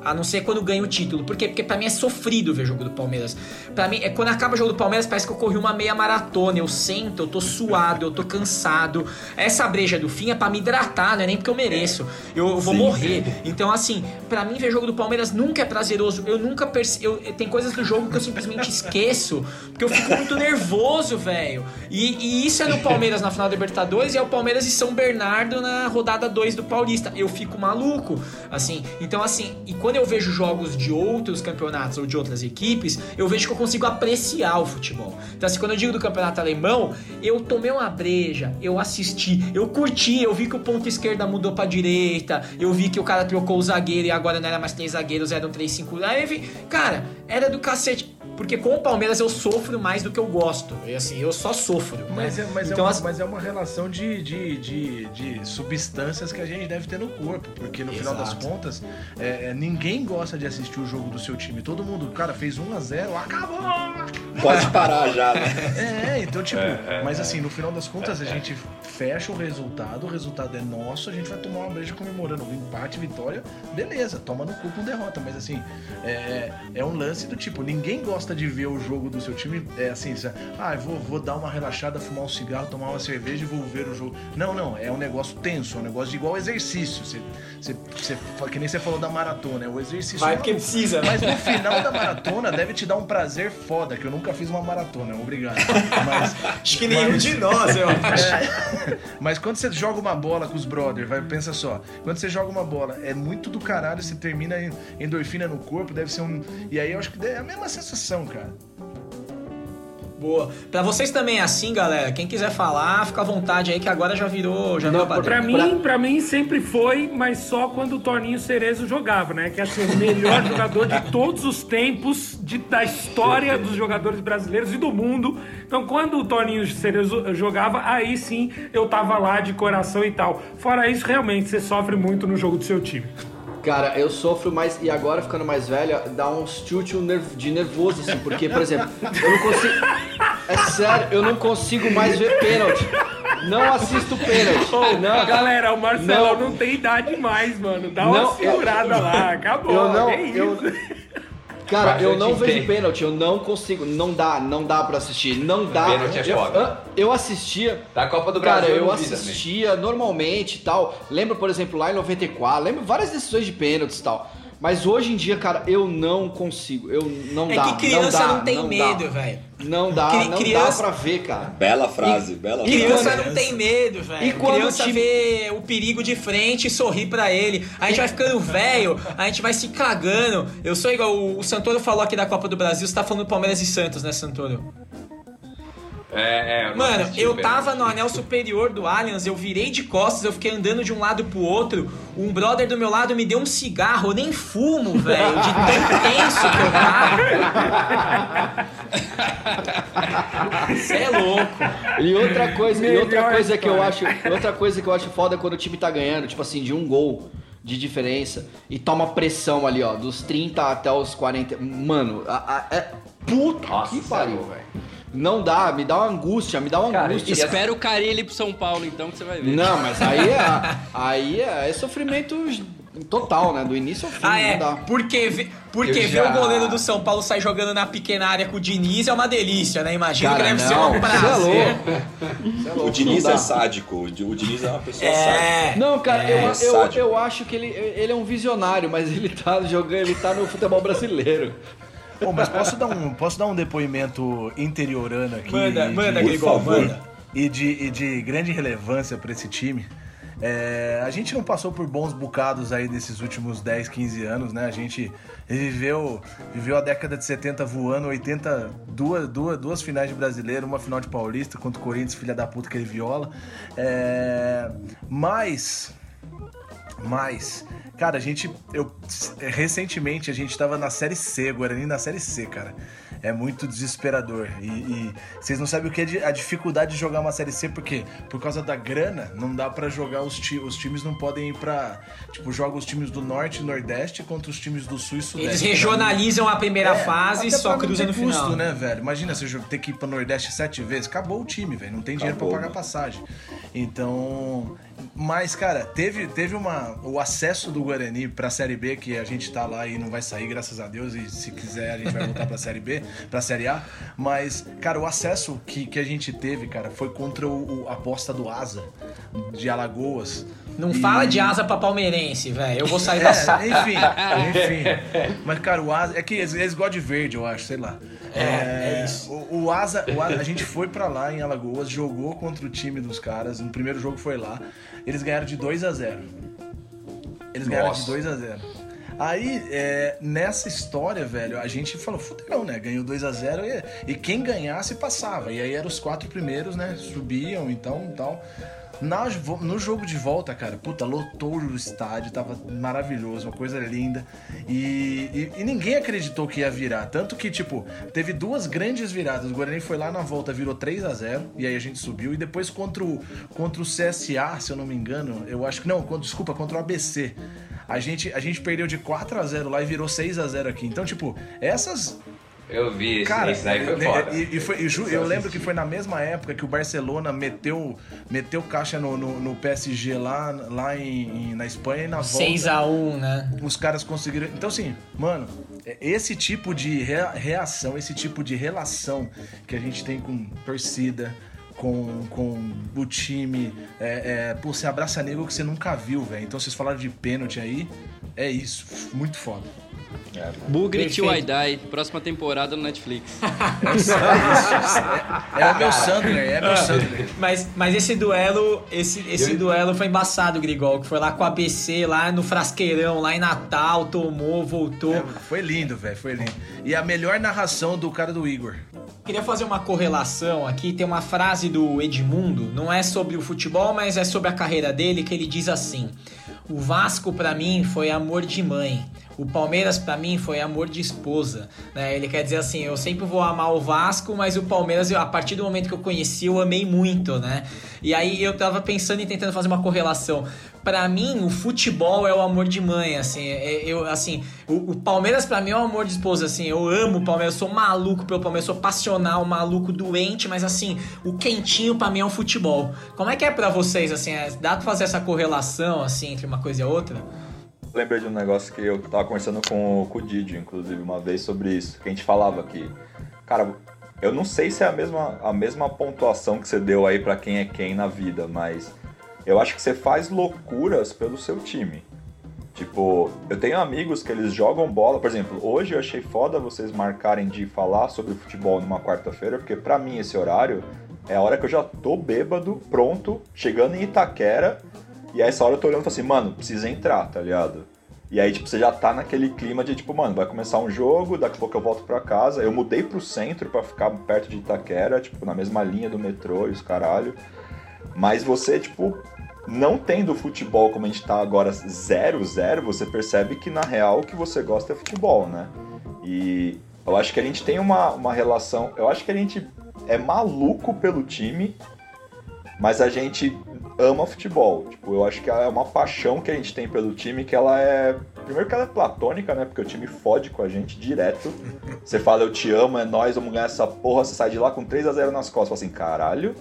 A não ser quando ganha o título. Por quê? Porque pra mim é sofrido ver jogo do Palmeiras. Pra mim, é quando acaba o jogo do Palmeiras, parece que eu corri uma meia maratona. Eu sento, eu tô suado, eu tô cansado. Essa breja do fim é pra me hidratar, não é nem porque eu mereço. Eu vou Sim. morrer. Então, assim, pra mim ver jogo do Palmeiras nunca é prazeroso. Eu nunca percebo. Tem coisas do jogo que eu simplesmente esqueço. Porque eu fico muito nervoso, velho. E, e isso é no Palmeiras na final da Libertadores e é o Palmeiras e São Bernardo na rodada 2 do Paulista. Eu fico maluco. Assim, então assim, e quando eu vejo jogos de outros campeonatos ou de outras equipes, eu vejo que eu consigo apreciar o futebol. Então assim, quando eu digo do campeonato alemão, eu tomei uma breja, eu assisti, eu curti, eu vi que o ponto esquerda mudou pra direita, eu vi que o cara trocou o zagueiro e agora não era mais três zagueiros, era um 3-5. Aí eu vi, cara, era do cacete. Porque com o Palmeiras eu sofro mais do que eu gosto. E assim, eu só sofro. né? Mas é, mas, então, é uma, assim, mas é uma relação de, de, de, de substâncias que a gente deve ter no corpo. Porque no final das Exato. contas, é, é, ninguém gosta de assistir o jogo do seu time. Todo mundo, cara, fez 1 a 0 acabou! Pode parar já, né? É, então, tipo, mas assim, no final das contas, a gente fecha o resultado, o resultado é nosso, a gente vai tomar uma breja comemorando o empate, vitória, beleza, toma no cu com derrota, mas assim, é, é um lance do tipo, ninguém gosta de ver o jogo do seu time, é assim, cê, ah, vou, vou dar uma relaxada, fumar um cigarro, tomar uma cerveja e vou ver o jogo. Não, não, é um negócio tenso, é um negócio de igual exercício, você, você, você, que nem você falou da maratona, é o exercício vai porque precisa. né? mas no final da maratona deve te dar um prazer foda, que eu nunca fiz uma maratona, obrigado. Mas, Acho que nenhum de nós, eu acho. é, mas quando você joga uma bola com os brothers, vai, pensa só, quando você joga uma bola, é muito do caralho, você termina em endorfina no corpo, deve ser um. E aí eu acho que é a mesma sensação, cara. Boa. Pra vocês também é assim, galera. Quem quiser falar, fica à vontade aí, que agora já virou. Já virou Pra padrão. mim, pra mim sempre foi, mas só quando o Toninho Cerezo jogava, né? Que é assim, o melhor jogador de todos os tempos de- da história dos jogadores brasileiros e do mundo. Então, quando o Toninho Cerezo jogava, aí sim eu tava lá de coração e tal. Fora isso, realmente, você sofre muito no jogo do seu time. Cara, eu sofro mais, e agora ficando mais velho, dá uns tchutchu de nervoso, assim, porque, por exemplo, eu não consigo. É sério, eu não consigo mais ver pênalti. Não assisto pênalti. Não, Galera, o Marcelão Não. não, tem idade mais, mano. Dá uma Não, eu- segurada lá. Acabou. eu não. que isso? Eu, cara, eu eu não vejo pênalti, eu não consigo. Não dá, não dá pra assistir. Não dá. Pênalti é eu, foda. eu assistia. Da Copa do Cara, Brasil eu não vi também. assistia normalmente e tal. Lembro, por exemplo, lá em 94, lembro várias decisões de pênaltis e tal. Mas hoje em dia, cara, eu não consigo. Eu não É dá. que criança dá, não, tem dá. medo, velho. Não dá, Cri- não criança- dá pra ver, cara. Bela frase, bela frase. Criança não tem medo, velho. E quando Criança o time- vê o perigo de frente e sorri pra ele. A gente vai ficando velho, a gente vai se cagando. Eu sou igual o, o Santoro falou aqui da Copa do Brasil, você tá falando Palmeiras e Santos, né, Santoro? É, é, Mano, assisti eu tava no anel superior do Allianz, eu virei de costas, eu fiquei andando de um lado pro outro. Um brother do meu lado me deu um cigarro, eu nem fumo, velho, de tão tenso que eu tava. Você é louco. E outra coisa, e outra coisa que eu acho, outra coisa que eu acho foda é quando o time tá ganhando, tipo assim, de um gol de diferença e toma pressão ali, ó, dos 30 até os 40. Mano, a- a- é puta Nossa, que pariu, sério. velho. Não dá, me dá uma angústia, me dá uma Cara, angústia. Espera o Carilli pro São Paulo, então, que você vai ver. Não, mas aí é, aí é, é sofrimento total, né? Do início ao fim, Ah, é. não dá. Porque, porque Eu ver já- o goleiro do São Paulo sair jogando na pequena área com o Diniz é uma delícia, né? Imagina Cara, que deve ser não, um você é prazer. louco. Você é louco, O Diniz é sádico, o Di- o Diniz é uma pessoa sádica. É. Não, cara, É, eu, eu, eu acho que ele, ele é um visionário, mas ele tá jogando, ele tá no futebol brasileiro. Bom, mas posso dar um, posso dar um depoimento interiorano aqui? Manda, de- manda, Grigol, manda. e de, e de grande relevância para esse time. É, a gente não passou por bons bocados aí nesses últimos 10, 15 anos, né? A gente viveu, viveu a década de 70 voando, 80, duas, duas, duas finais de brasileiro, uma final de paulista contra o Corinthians, filha da puta que ele viola. É, mas mas, cara, a gente. Eu, recentemente a gente tava na série C, Guarani na série C, cara. É muito desesperador. E, e vocês não sabem o que é a dificuldade de jogar uma série C, porque por causa da grana, não dá pra jogar os, ti, os times não podem ir pra. Tipo, joga os times do norte e nordeste contra os times do sul e sudeste. Eles regionalizam a primeira É, fase e só pra não cruza ter no custo, final. né, velho? Imagina você ter que ir pro Nordeste sete vezes. Acabou o time, velho. Não tem dinheiro pra pagar mano. passagem. Então. Mas, cara, teve, teve uma. O acesso do Guarani pra Série B, que a gente tá lá e não vai sair, graças a Deus. E se quiser, a gente vai voltar pra Série B, pra Série A. Mas, cara, o acesso que, que a gente teve, cara, foi contra o, o- a aposta do Asa, de Alagoas. Não E- fala de asa pra palmeirense, velho. Eu vou sair da sala. é, enfim, enfim. Mas, cara, o Asa. É que eles, eles gostam de verde, eu acho, sei lá. É, é isso. O, o Asa, o Asa- a gente foi pra lá em Alagoas, jogou contra o time dos caras. No primeiro jogo foi lá. Eles ganharam de 2 a 0 Eles ganharam Nossa. de 2 a 0 Aí, é, nessa história, velho, a gente falou, fudeu, né? Ganhou 2 a 0 e, e quem ganhasse passava. E aí eram os quatro primeiros, né? Subiam, então, tal. No jogo de volta, cara, puta, lotou o estádio, tava maravilhoso, uma coisa linda. E, e- e ninguém acreditou que ia virar. Tanto que, tipo, teve duas grandes viradas. O Guarani foi lá na volta, virou 3 a 0 e aí a gente subiu. E depois contra o, contra o CSA, se eu não me engano, eu acho que. Não, contra- desculpa, contra o ABC. A gente, a gente perdeu de 4 a 0 lá e virou 6 a 0 aqui. Então, tipo, essas Eu vi, esse, Cara, esse daí foi né, foda. E, e foi- e ju- eu lembro que foi na mesma época que o Barcelona meteu, meteu caixa no, no, no PSG lá, lá em, em- na Espanha e na volta. 6x1, né? Os caras conseguiram. Então, assim, mano, é- esse tipo de rea- reação, esse tipo de relação que a gente tem com torcida, com, com o time, é, é, pô, você abraça nego que você nunca viu, velho. Então, vocês falaram de pênalti aí, é isso, muito foda. Bugre Perfeito. Till I Die, próxima temporada no Netflix. É o meu Sandler, é meu Sandler. Mas, mas esse duelo, esse, esse Eu- duelo foi embaçado, Grigol, que foi lá com a ABC, lá no Frasqueirão, lá em Natal, tomou, voltou. É, foi lindo, velho, foi lindo. E a melhor narração do cara do Igor. Queria fazer uma correlação aqui. Tem uma frase do Edmundo, não é sobre o futebol, mas é sobre a carreira dele, que ele diz assim: O Vasco pra mim foi amor de mãe. O Palmeiras pra mim foi amor de esposa, né? Ele quer dizer assim, eu sempre vou amar o Vasco, mas o Palmeiras, a partir do momento que eu conheci, eu amei muito, né? E aí eu tava pensando e tentando fazer uma correlação. Pra mim, o futebol é o amor de mãe, assim, é- eu assim, o, o Palmeiras pra mim é o amor de esposa, assim, eu amo o Palmeiras, eu sou maluco pelo Palmeiras, sou passional, maluco, doente, mas assim, o quentinho pra mim é o futebol. Como é que é pra vocês, assim, é- dá pra fazer essa correlação, assim, entre uma coisa e outra? Lembrei de um negócio que eu tava conversando com, com o Didi, inclusive, uma vez sobre isso, que a gente falava que, cara, eu não sei se é a mesma, a mesma pontuação que você deu aí pra quem é quem na vida, mas eu acho que você faz loucuras pelo seu time. Tipo, eu tenho amigos que eles jogam bola, por exemplo, hoje eu achei foda vocês marcarem de falar sobre futebol numa quarta-feira, porque pra mim esse horário é a hora que eu já tô bêbado, pronto, chegando em Itaquera, e aí essa hora eu tô olhando e falo assim, mano, precisa entrar, tá ligado? E aí, tipo, você já tá naquele clima de, tipo, mano, vai começar um jogo, daqui a pouco eu volto pra casa. Eu mudei pro centro pra ficar perto de Itaquera, tipo, na mesma linha do metrô e os caralho. Mas você, tipo, não tendo futebol como a gente tá agora 0-0, você percebe que na real o que você gosta é futebol, né? E eu acho que a gente tem uma, uma relação. Eu acho que a gente é maluco pelo time, mas a gente ama futebol. Tipo, eu acho que é uma paixão que a gente tem pelo time que ela é. Primeiro que ela é platônica, né? Porque o time fode com a gente direto. Você fala, eu te amo, é nóis, vamos ganhar essa porra. Você sai de lá com 3 a 0 nas costas. Fala assim, caralho,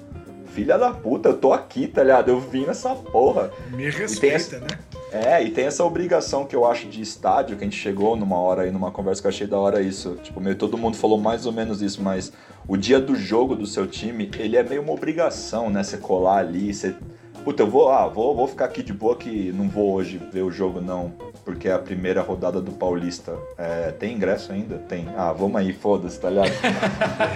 filha da puta, eu tô aqui, tá ligado? Eu vim nessa porra. Me essa- respeita, né? É, e tem essa obrigação que eu acho de estádio, que a gente chegou numa hora aí, numa conversa que eu achei da hora isso. Tipo, meio todo mundo falou mais ou menos isso, mas o dia do jogo do seu time, ele é meio uma obrigação, né? Você colar ali, você. Puta, eu vou, ah, vou, vou ficar aqui de boa que não vou hoje ver o jogo, não, porque é a primeira rodada do Paulista. É, tem ingresso ainda? Tem. Ah, vamos aí, foda-se, tá ligado?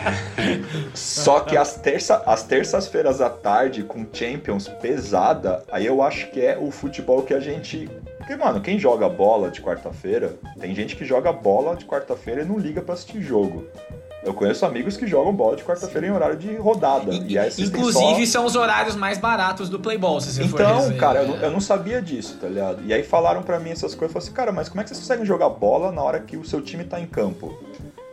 Só que as, terça, as terças-feiras à tarde, com Champions pesada, aí eu acho que é o futebol que a gente. Porque, mano, quem joga bola de quarta-feira, tem gente que joga bola de quarta-feira e não liga pra assistir jogo. Eu conheço amigos que jogam bola de quarta-feira em horário de rodada. E aí Inclusive, só... são os horários mais baratos do Playball, se você for Então, ver, cara, eu né? não, eu não sabia disso, tá ligado? E aí falaram pra mim essas coisas, eu falei assim, cara, mas como é que vocês conseguem jogar bola na hora que o seu time tá em campo?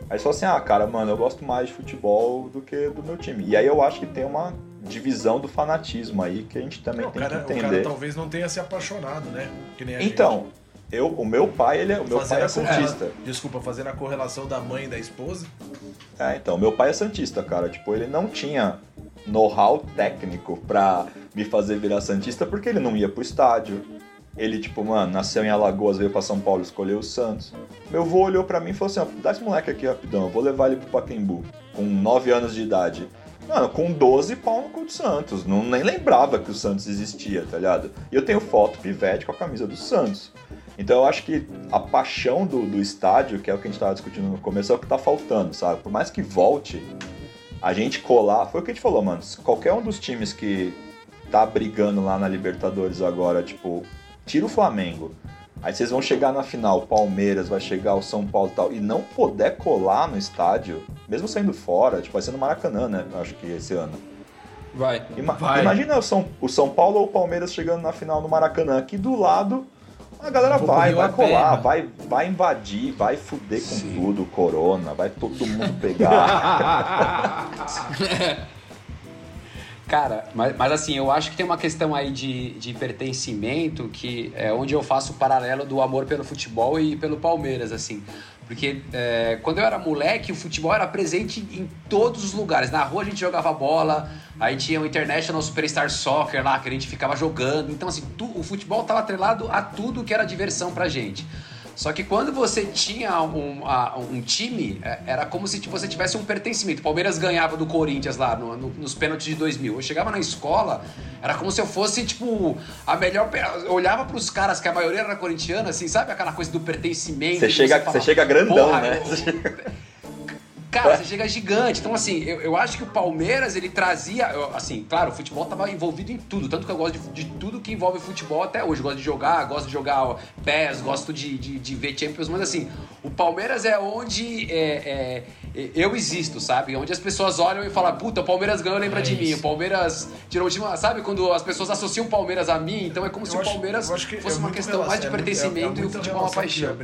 Aí falaram assim, ah, cara, mano, eu gosto mais de futebol do que do meu time. E aí eu acho que tem uma divisão do fanatismo aí que a gente também Não, tem cara, que o cara entender. talvez não tenha se apaixonado, né? Que nem a Então, eu, o meu pai, ele é, o meu pai é santista. Desculpa, fazendo a correlação da mãe e da esposa. É, então, meu pai é santista, cara. Tipo, ele não tinha know-how técnico pra me fazer virar santista porque ele não ia pro estádio. Ele, tipo, mano, nasceu em Alagoas, veio pra São Paulo, escolheu o Santos. Meu avô olhou pra mim e falou assim, ó, dá esse moleque aqui rapidão, eu vou levar ele pro Pacaembu, com 9 anos de idade. Mano, com 12 pau no cu do Santos. Não, nem lembrava que o Santos existia, tá ligado? E eu tenho foto pivete com a camisa do Santos. Então eu acho que a paixão do, do estádio, que é o que a gente tava discutindo no começo, é o que tá faltando, sabe? Por mais que volte, a gente colar. Foi o que a gente falou, mano. Qualquer um dos times que tá brigando lá na Libertadores agora, tipo, tira o Flamengo. Aí vocês vão chegar na final, o Palmeiras vai chegar, o São Paulo e tal, e não puder colar no estádio, mesmo saindo fora, tipo, vai ser no Maracanã, né? Acho que esse ano. Vai. Ima- Vai. Imagina o São, o São Paulo ou o Palmeiras chegando na final no Maracanã, aqui do lado. A galera vai, vai colar, vai, vai invadir, vai fuder com Sim. tudo, corona, vai todo mundo pegar. Cara, mas, mas assim, eu acho que tem uma questão aí de, de pertencimento que é onde eu faço o paralelo do amor pelo futebol e pelo Palmeiras, assim. Porque é, quando eu era moleque, o futebol era presente em todos os lugares. Na rua a gente jogava bola, aí tinha o International Superstar Soccer lá, que a gente ficava jogando. Então, assim, tu- o futebol estava atrelado a tudo que era diversão pra gente. Só que quando você tinha um, um time, é, era como se você tivesse um pertencimento. O Palmeiras ganhava do Corinthians lá no, no, nos pênaltis de 2000. Eu chegava na escola, era como se eu fosse, tipo, a melhor. Eu olhava pros caras, que a maioria era corintiana, assim, sabe aquela coisa do pertencimento? Você chega, você, fala, chega grandão, né? Eu, Cara, você chega gigante. Então, assim, eu, eu acho que o Palmeiras, ele trazia. Assim, claro, o futebol tava envolvido em tudo. Tanto que eu gosto de, de, tudo que envolve futebol até hoje. Gosto de jogar, gosto de jogar PES, gosto de, de, de ver Champions. Mas, assim, o Palmeiras é onde é, é, eu existo, sabe? Onde as pessoas olham e falam, puta, o Palmeiras ganhou, lembra é de mim. O Palmeiras tirou o time. Sabe quando as pessoas associam o Palmeiras a mim? Então é como eu se acho, o Palmeiras fosse é uma questão mais de é pertencimento e o futebol uma paixão.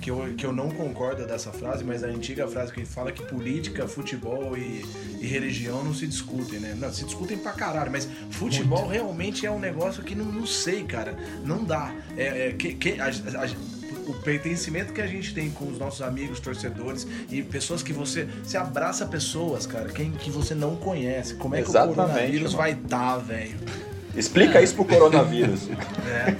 Que eu, que eu não concordo dessa frase, mas a antiga frase que fala que política, futebol e, e religião não se discutem, né? Não, se discutem pra caralho, mas futebol Muito. realmente é um negócio que não, não sei, cara. Não dá. É, é que, que a, a, o pertencimento que a gente tem com os nossos amigos, torcedores e pessoas que você. Você abraça pessoas, cara, quem que você não conhece. Como é Exatamente, que o coronavírus mano. vai estar, tá, velho? Explica isso pro coronavírus. é.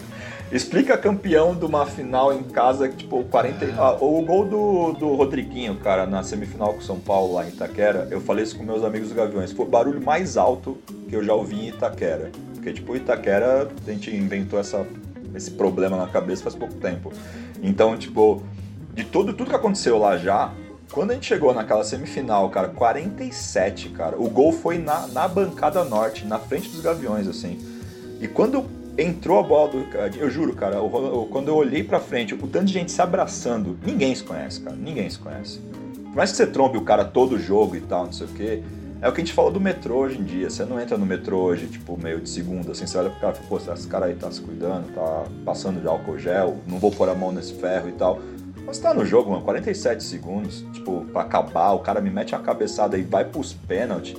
Explica campeão de uma final em casa, tipo, 40. É. Ah, o gol do, do Rodriguinho, cara, na semifinal com o São Paulo lá em Itaquera, eu falei isso com meus amigos Gaviões. Foi o barulho mais alto que eu já ouvi em Itaquera. Porque, tipo, Itaquera, a gente inventou essa, esse problema na cabeça faz pouco tempo. Então, tipo, de tudo, tudo que aconteceu lá já, quando a gente chegou naquela semifinal, cara, 47, cara, o gol foi na, na bancada norte, na frente dos Gaviões, assim. E quando entrou a bola do. Eu juro, cara, quando eu olhei pra frente, o tanto de gente se abraçando, ninguém se conhece, cara, ninguém se conhece. Por mais que você trombe o cara todo jogo e tal, não sei o quê. É o que a gente fala do metrô hoje em dia. Você não entra no metrô hoje, tipo, meio de segunda, assim, você olha pro cara e fala, pô, esse cara aí tá se cuidando, tá passando de álcool gel, não vou pôr a mão nesse ferro e tal. Mas tá no jogo, mano, 47 segundos, tipo, pra acabar, o cara me mete uma cabeçada e vai pros pênaltis.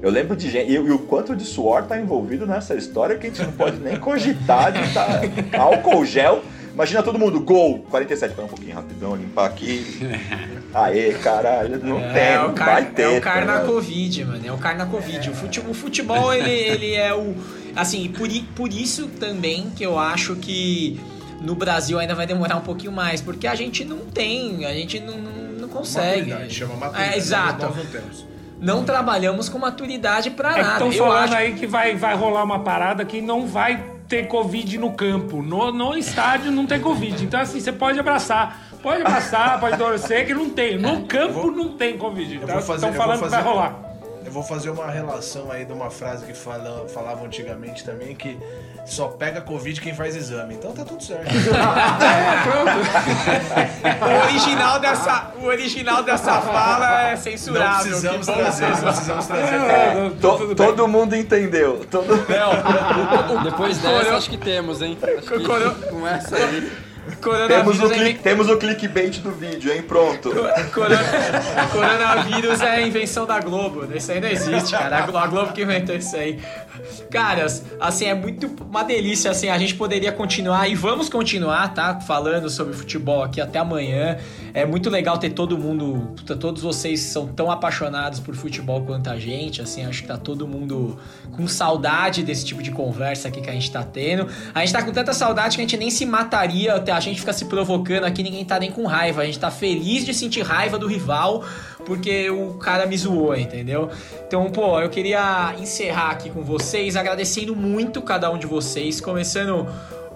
Eu lembro de gente. E, e, o quanto de suor tá envolvido nessa história que a gente não pode nem cogitar de tá, álcool gel. Imagina todo mundo, gol! 47, para um pouquinho rapidão, limpar aqui. Aê, caralho, não é, tem, é não car, vai ter. É o car na Covid, mano, é o car na Covid. É. O futebol, o futebol ele, ele é o... Assim, por, por isso também que eu acho que no Brasil ainda vai demorar um pouquinho mais, porque a gente não tem, a gente não, não consegue. Maturidade, chama maturidade. É, exato. Nós não temos não trabalhamos com maturidade para é nada. Estão falando acho... aí que vai, vai rolar uma parada que não vai ter Covid no campo. No, no estádio não tem Covid. Então, assim, você pode abraçar. Pode abraçar, pode torcer, que não tem. No campo vou... não tem Covid. Estão tá? falando fazer... que vai rolar. Eu vou fazer uma relação aí de uma frase que fala, falava antigamente também, que só pega Covid quem faz exame. Então tá tudo certo. o, original dessa, o original dessa fala é censurável. Não precisamos trazer, não precisamos trazer. É, to, todo mundo entendeu. Todo... Não, Depois dessa, acho que temos, hein? Acho que começa aí. Temos o, click, é... temos o clickbait do vídeo, hein? Pronto. Coronavírus é a invenção da Globo. Isso aí não existe, cara. A Globo que inventou isso aí. Caras, assim, é muito uma delícia, assim, a gente poderia continuar e vamos continuar, tá? Falando sobre futebol aqui até amanhã. É muito legal ter todo mundo, todos vocês são tão apaixonados por futebol quanto a gente, assim, acho que tá todo mundo com saudade desse tipo de conversa aqui que a gente tá tendo. A gente tá com tanta saudade que a gente nem se mataria, a gente fica se provocando aqui, ninguém tá nem com raiva. A gente tá feliz de sentir raiva do rival porque o cara me zoou, entendeu? Então, pô, eu queria encerrar aqui com vocês agradecendo muito cada um de vocês, começando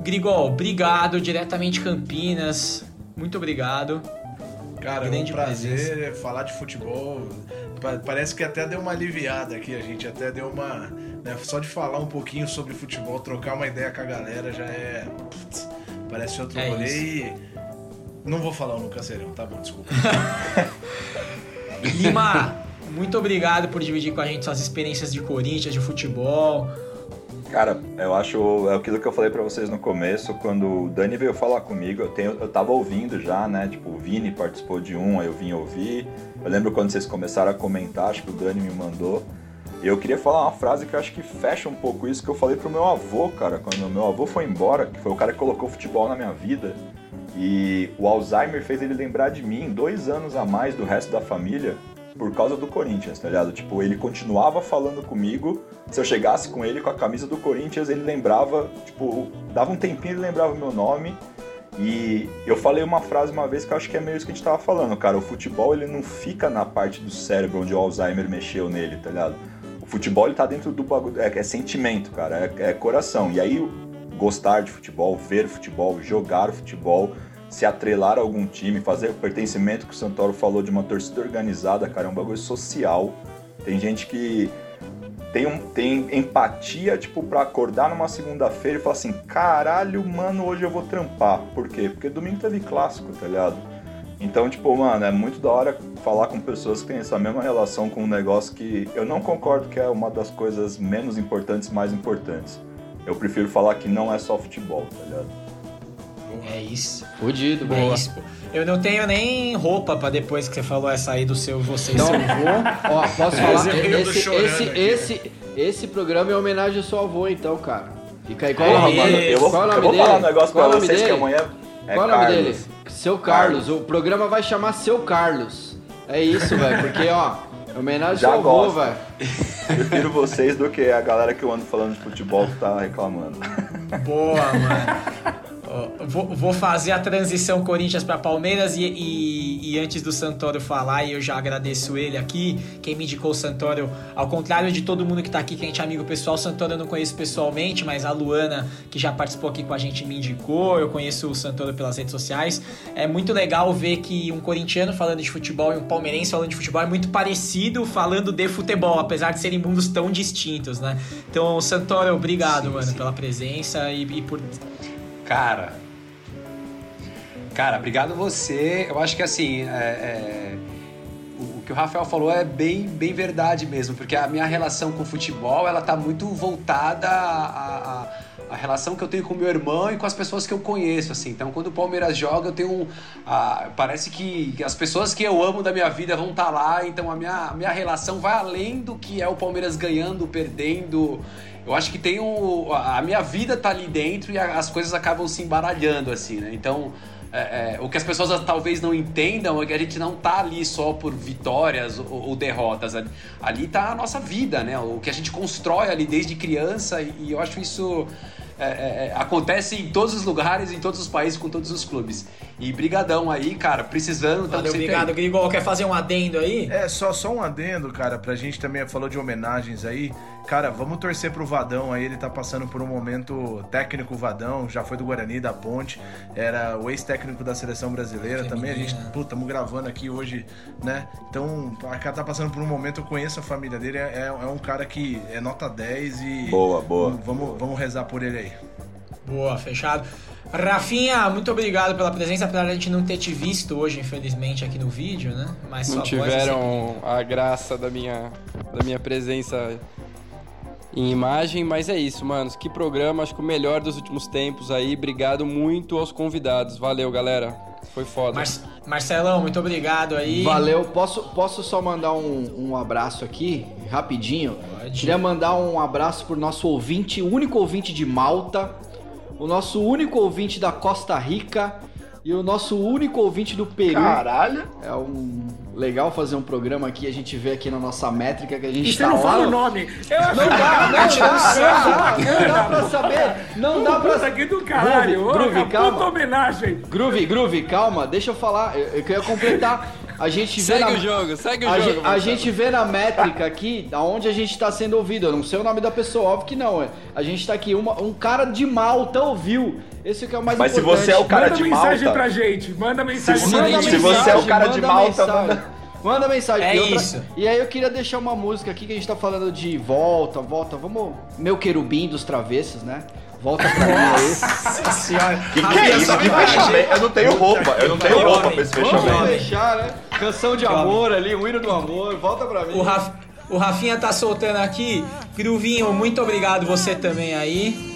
Grigol, obrigado diretamente Campinas. Muito obrigado. Cara, é um prazer presença. falar de futebol. Parece que até deu uma aliviada aqui, a gente até deu uma. Né, só de falar um pouquinho sobre futebol, trocar uma ideia com a galera já é. Putz, parece outro é rolê e. Não vou falar o Nunca Serão, tá bom, desculpa. Lima, muito obrigado por dividir com a gente suas experiências de Corinthians, de futebol. Cara, eu acho é aquilo que eu falei para vocês no começo, quando o Dani veio falar comigo, eu, tenho, eu tava ouvindo já, né? Tipo, o Vini participou de um, aí eu vim ouvir. Eu lembro quando vocês começaram a comentar, acho que o Dani me mandou. E eu queria falar uma frase que eu acho que fecha um pouco isso que eu falei pro meu avô, cara, quando meu avô foi embora, que foi o cara que colocou futebol na minha vida. E o Alzheimer fez ele lembrar de mim dois anos a mais do resto da família por causa do Corinthians, tá ligado? Tipo, ele continuava falando comigo. Se eu chegasse com ele com a camisa do Corinthians, ele lembrava, tipo, dava um tempinho ele lembrava o meu nome. E eu falei uma frase uma vez que eu acho que é meio isso que a gente tava falando, cara. O futebol ele não fica na parte do cérebro onde o Alzheimer mexeu nele, tá ligado? O futebol ele tá dentro do bagulho. É, é sentimento, cara. É, é coração. E aí, gostar de futebol, ver futebol, jogar futebol, se atrelar a algum time, fazer o pertencimento que o Santoro falou de uma torcida organizada, cara, é um bagulho social. Tem gente que tem, um, tem empatia, tipo, pra acordar numa segunda-feira e falar assim: caralho, mano, hoje eu vou trampar. Por quê? Porque domingo teve clássico, tá ligado? Então, tipo, mano, é muito da hora falar com pessoas que têm essa mesma relação com um negócio que eu não concordo que é uma das coisas menos importantes, mais importantes. Eu prefiro falar que não é só futebol, tá ligado? É isso. Fudido, É boa. isso. pô. Eu não tenho nem roupa pra depois que você falou essa aí do seu você e Então, seu avô. ó, posso falar? eu tô Esse, chorando esse, aqui, esse, esse programa é homenagem ao seu avô, então, cara. Fica aí. Qual É o nome isso. dele? eu vou, Qual é eu vou dele? falar um negócio Qual é pra o nome vocês que dele? amanhã é Qual é o nome Carlos. dele? Seu Carlos. O programa vai chamar Seu Carlos. É isso, velho. Porque, ó, é homenagem Já ao gosto. velho. Prefiro vocês do que a galera que eu ando falando de futebol que tá reclamando. Boa, mano. Vou, vou fazer a transição Corinthians para Palmeiras e, e- e antes do Santoro falar, e eu já agradeço ele aqui, quem me indicou o Santoro, ao contrário de todo mundo que tá aqui, que a gente é amigo pessoal, o Santoro eu não conheço pessoalmente, mas a Luana, que já participou aqui com a gente, me indicou, eu conheço o Santoro pelas redes sociais. É muito legal ver que um corintiano falando de futebol e um palmeirense falando de futebol é muito parecido falando de futebol, apesar de serem mundos tão distintos, né? Então, Santoro, obrigado, mano, pela presença e, e por Cara. Cara, obrigado você. Eu acho que assim. é- é, o, que o Rafael falou é bem, bem verdade mesmo, porque a minha relação com o futebol ela tá muito voltada à, à- à relação que eu tenho com meu irmão e com as pessoas que eu conheço, assim. Então, quando o Palmeiras joga, eu tenho um. parece que, as pessoas que eu amo da minha vida vão estar lá, então a minha, a minha relação vai além do que é o Palmeiras ganhando, perdendo. Eu acho que tem um. A minha vida tá ali dentro e as coisas acabam se embaralhando, assim, né? Então. é, é, o que as pessoas talvez não entendam é que a gente não tá ali só por vitórias ou, ou derrotas. Ali, tá a nossa vida, né? O que a gente constrói ali desde criança e, e eu acho isso. é, é, é, acontece em todos os lugares, em todos os países, com todos os clubes. E brigadão aí, cara, precisando. Valeu, obrigado, aí. Grigol. Quer fazer um adendo aí? É, só, só um adendo, cara, pra gente também falou de homenagens aí. Cara, vamos torcer pro Vadão aí, ele tá passando por um momento técnico Vadão, já foi do Guarani, da Ponte, era o ex-técnico da seleção brasileira também. A gente, pô, estamos gravando aqui hoje, né? Então, a cara tá passando por um momento, eu conheço a família dele, é, é um cara que é nota 10 e. Boa, boa. Vamos, vamos rezar por ele aí. Boa, fechado. Rafinha, muito obrigado pela presença, apesar de a gente não ter te visto hoje, infelizmente, aqui no vídeo, né? Mas Não é tiveram a graça da minha, da minha presença em imagem, mas é isso, manos. Que programa, acho que o melhor dos últimos tempos aí. Obrigado muito aos convidados. Valeu, galera. Foi foda. Mar- Marcelão, muito obrigado aí. Valeu. Posso, posso só mandar um, um abraço aqui, rapidinho? Pode. Queria mandar um abraço pro nosso ouvinte, o único ouvinte de Malta, o nosso único ouvinte da Costa Rica e o nosso único ouvinte do Peru. Caralho! É um legal fazer um programa aqui, a gente vê aqui na nossa métrica que a gente E você tá não lá. fala o nome. Eu Não dá, não dá, não dá, não dá pra saber. Não dá pra que do caralho. Groove, Groove, Ô, puta calma. homenagem. Groove, Groove, calma, deixa eu falar. Eu, eu queria completar. A gente vê Segue na... o jogo, segue o A, jogo. gente, a gente vê na métrica aqui aonde a gente tá sendo ouvido. Eu não sei o nome da pessoa, óbvio que não. é. A gente tá aqui, uma- um cara de Malta ouviu. Esse que é o mais Mas se importante. você é o cara Manda de mensagem Malta. pra gente. Manda mensagem Se pra você- gente. se você é o cara de manda Malta, mensagem. manda- Manda mensagem. É outra- isso. e aí eu queria deixar uma música aqui que a gente tá falando de volta, volta. Vamos. Meu querubim dos travessos, né? Volta pra mim aí. Nossa senhora. Que que Rafinha, é isso? Que fechamento? Eu não tenho roupa, eu não tenho roupa pra esse Vamos fechamento. fechar, né? Canção de amor ali, um hino do amor. Volta pra mim. O, Raf... o Rafinha tá soltando aqui. Gruvinho, muito obrigado você também aí.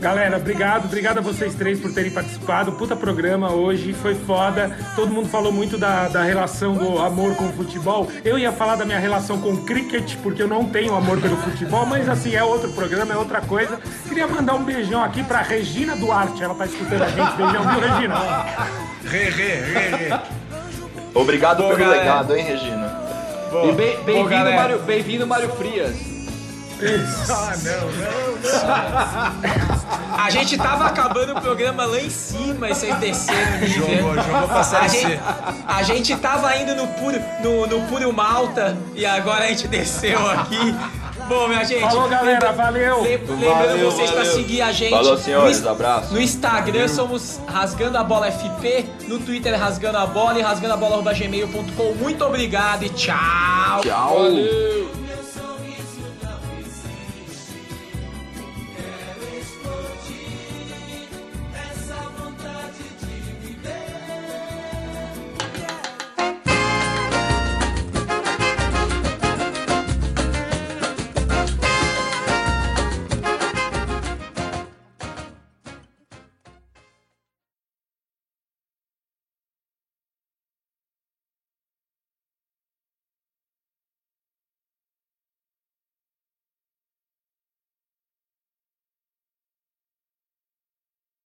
Galera, obrigado, obrigado a vocês três por terem participado. Puta programa hoje, foi foda. Todo mundo falou muito da, da relação do amor com o futebol. Eu ia falar da minha relação com o cricket, porque eu não tenho amor pelo futebol, mas assim, é outro programa, é outra coisa. Queria mandar um beijão aqui pra Regina Duarte, ela tá escutando a gente. Beijão, viu, Regina? Re, re, re, re. Obrigado Boa, pelo galera. legado, hein, Regina? E bem- Bem-vindo, galera. Mário, bem-vindo, Mário Frias. Ah, não, não, A gente tava acabando o programa lá em cima e vocês desceram o nível. Jogou, jogou pra Série a gente, a gente tava indo no puro, no, no puro Malta e agora a gente desceu aqui. Bom, minha gente. Falou, galera, valeu. lem- Lembrando Valeu, vocês pra valeu. seguir a gente. Falou, senhores, no, abraço. No Instagram somos Rasgando a Bola FP, no Twitter Rasgando a Bola e rasgando a bola gmail.com. Muito obrigado e tchau. Tchau. Valeu!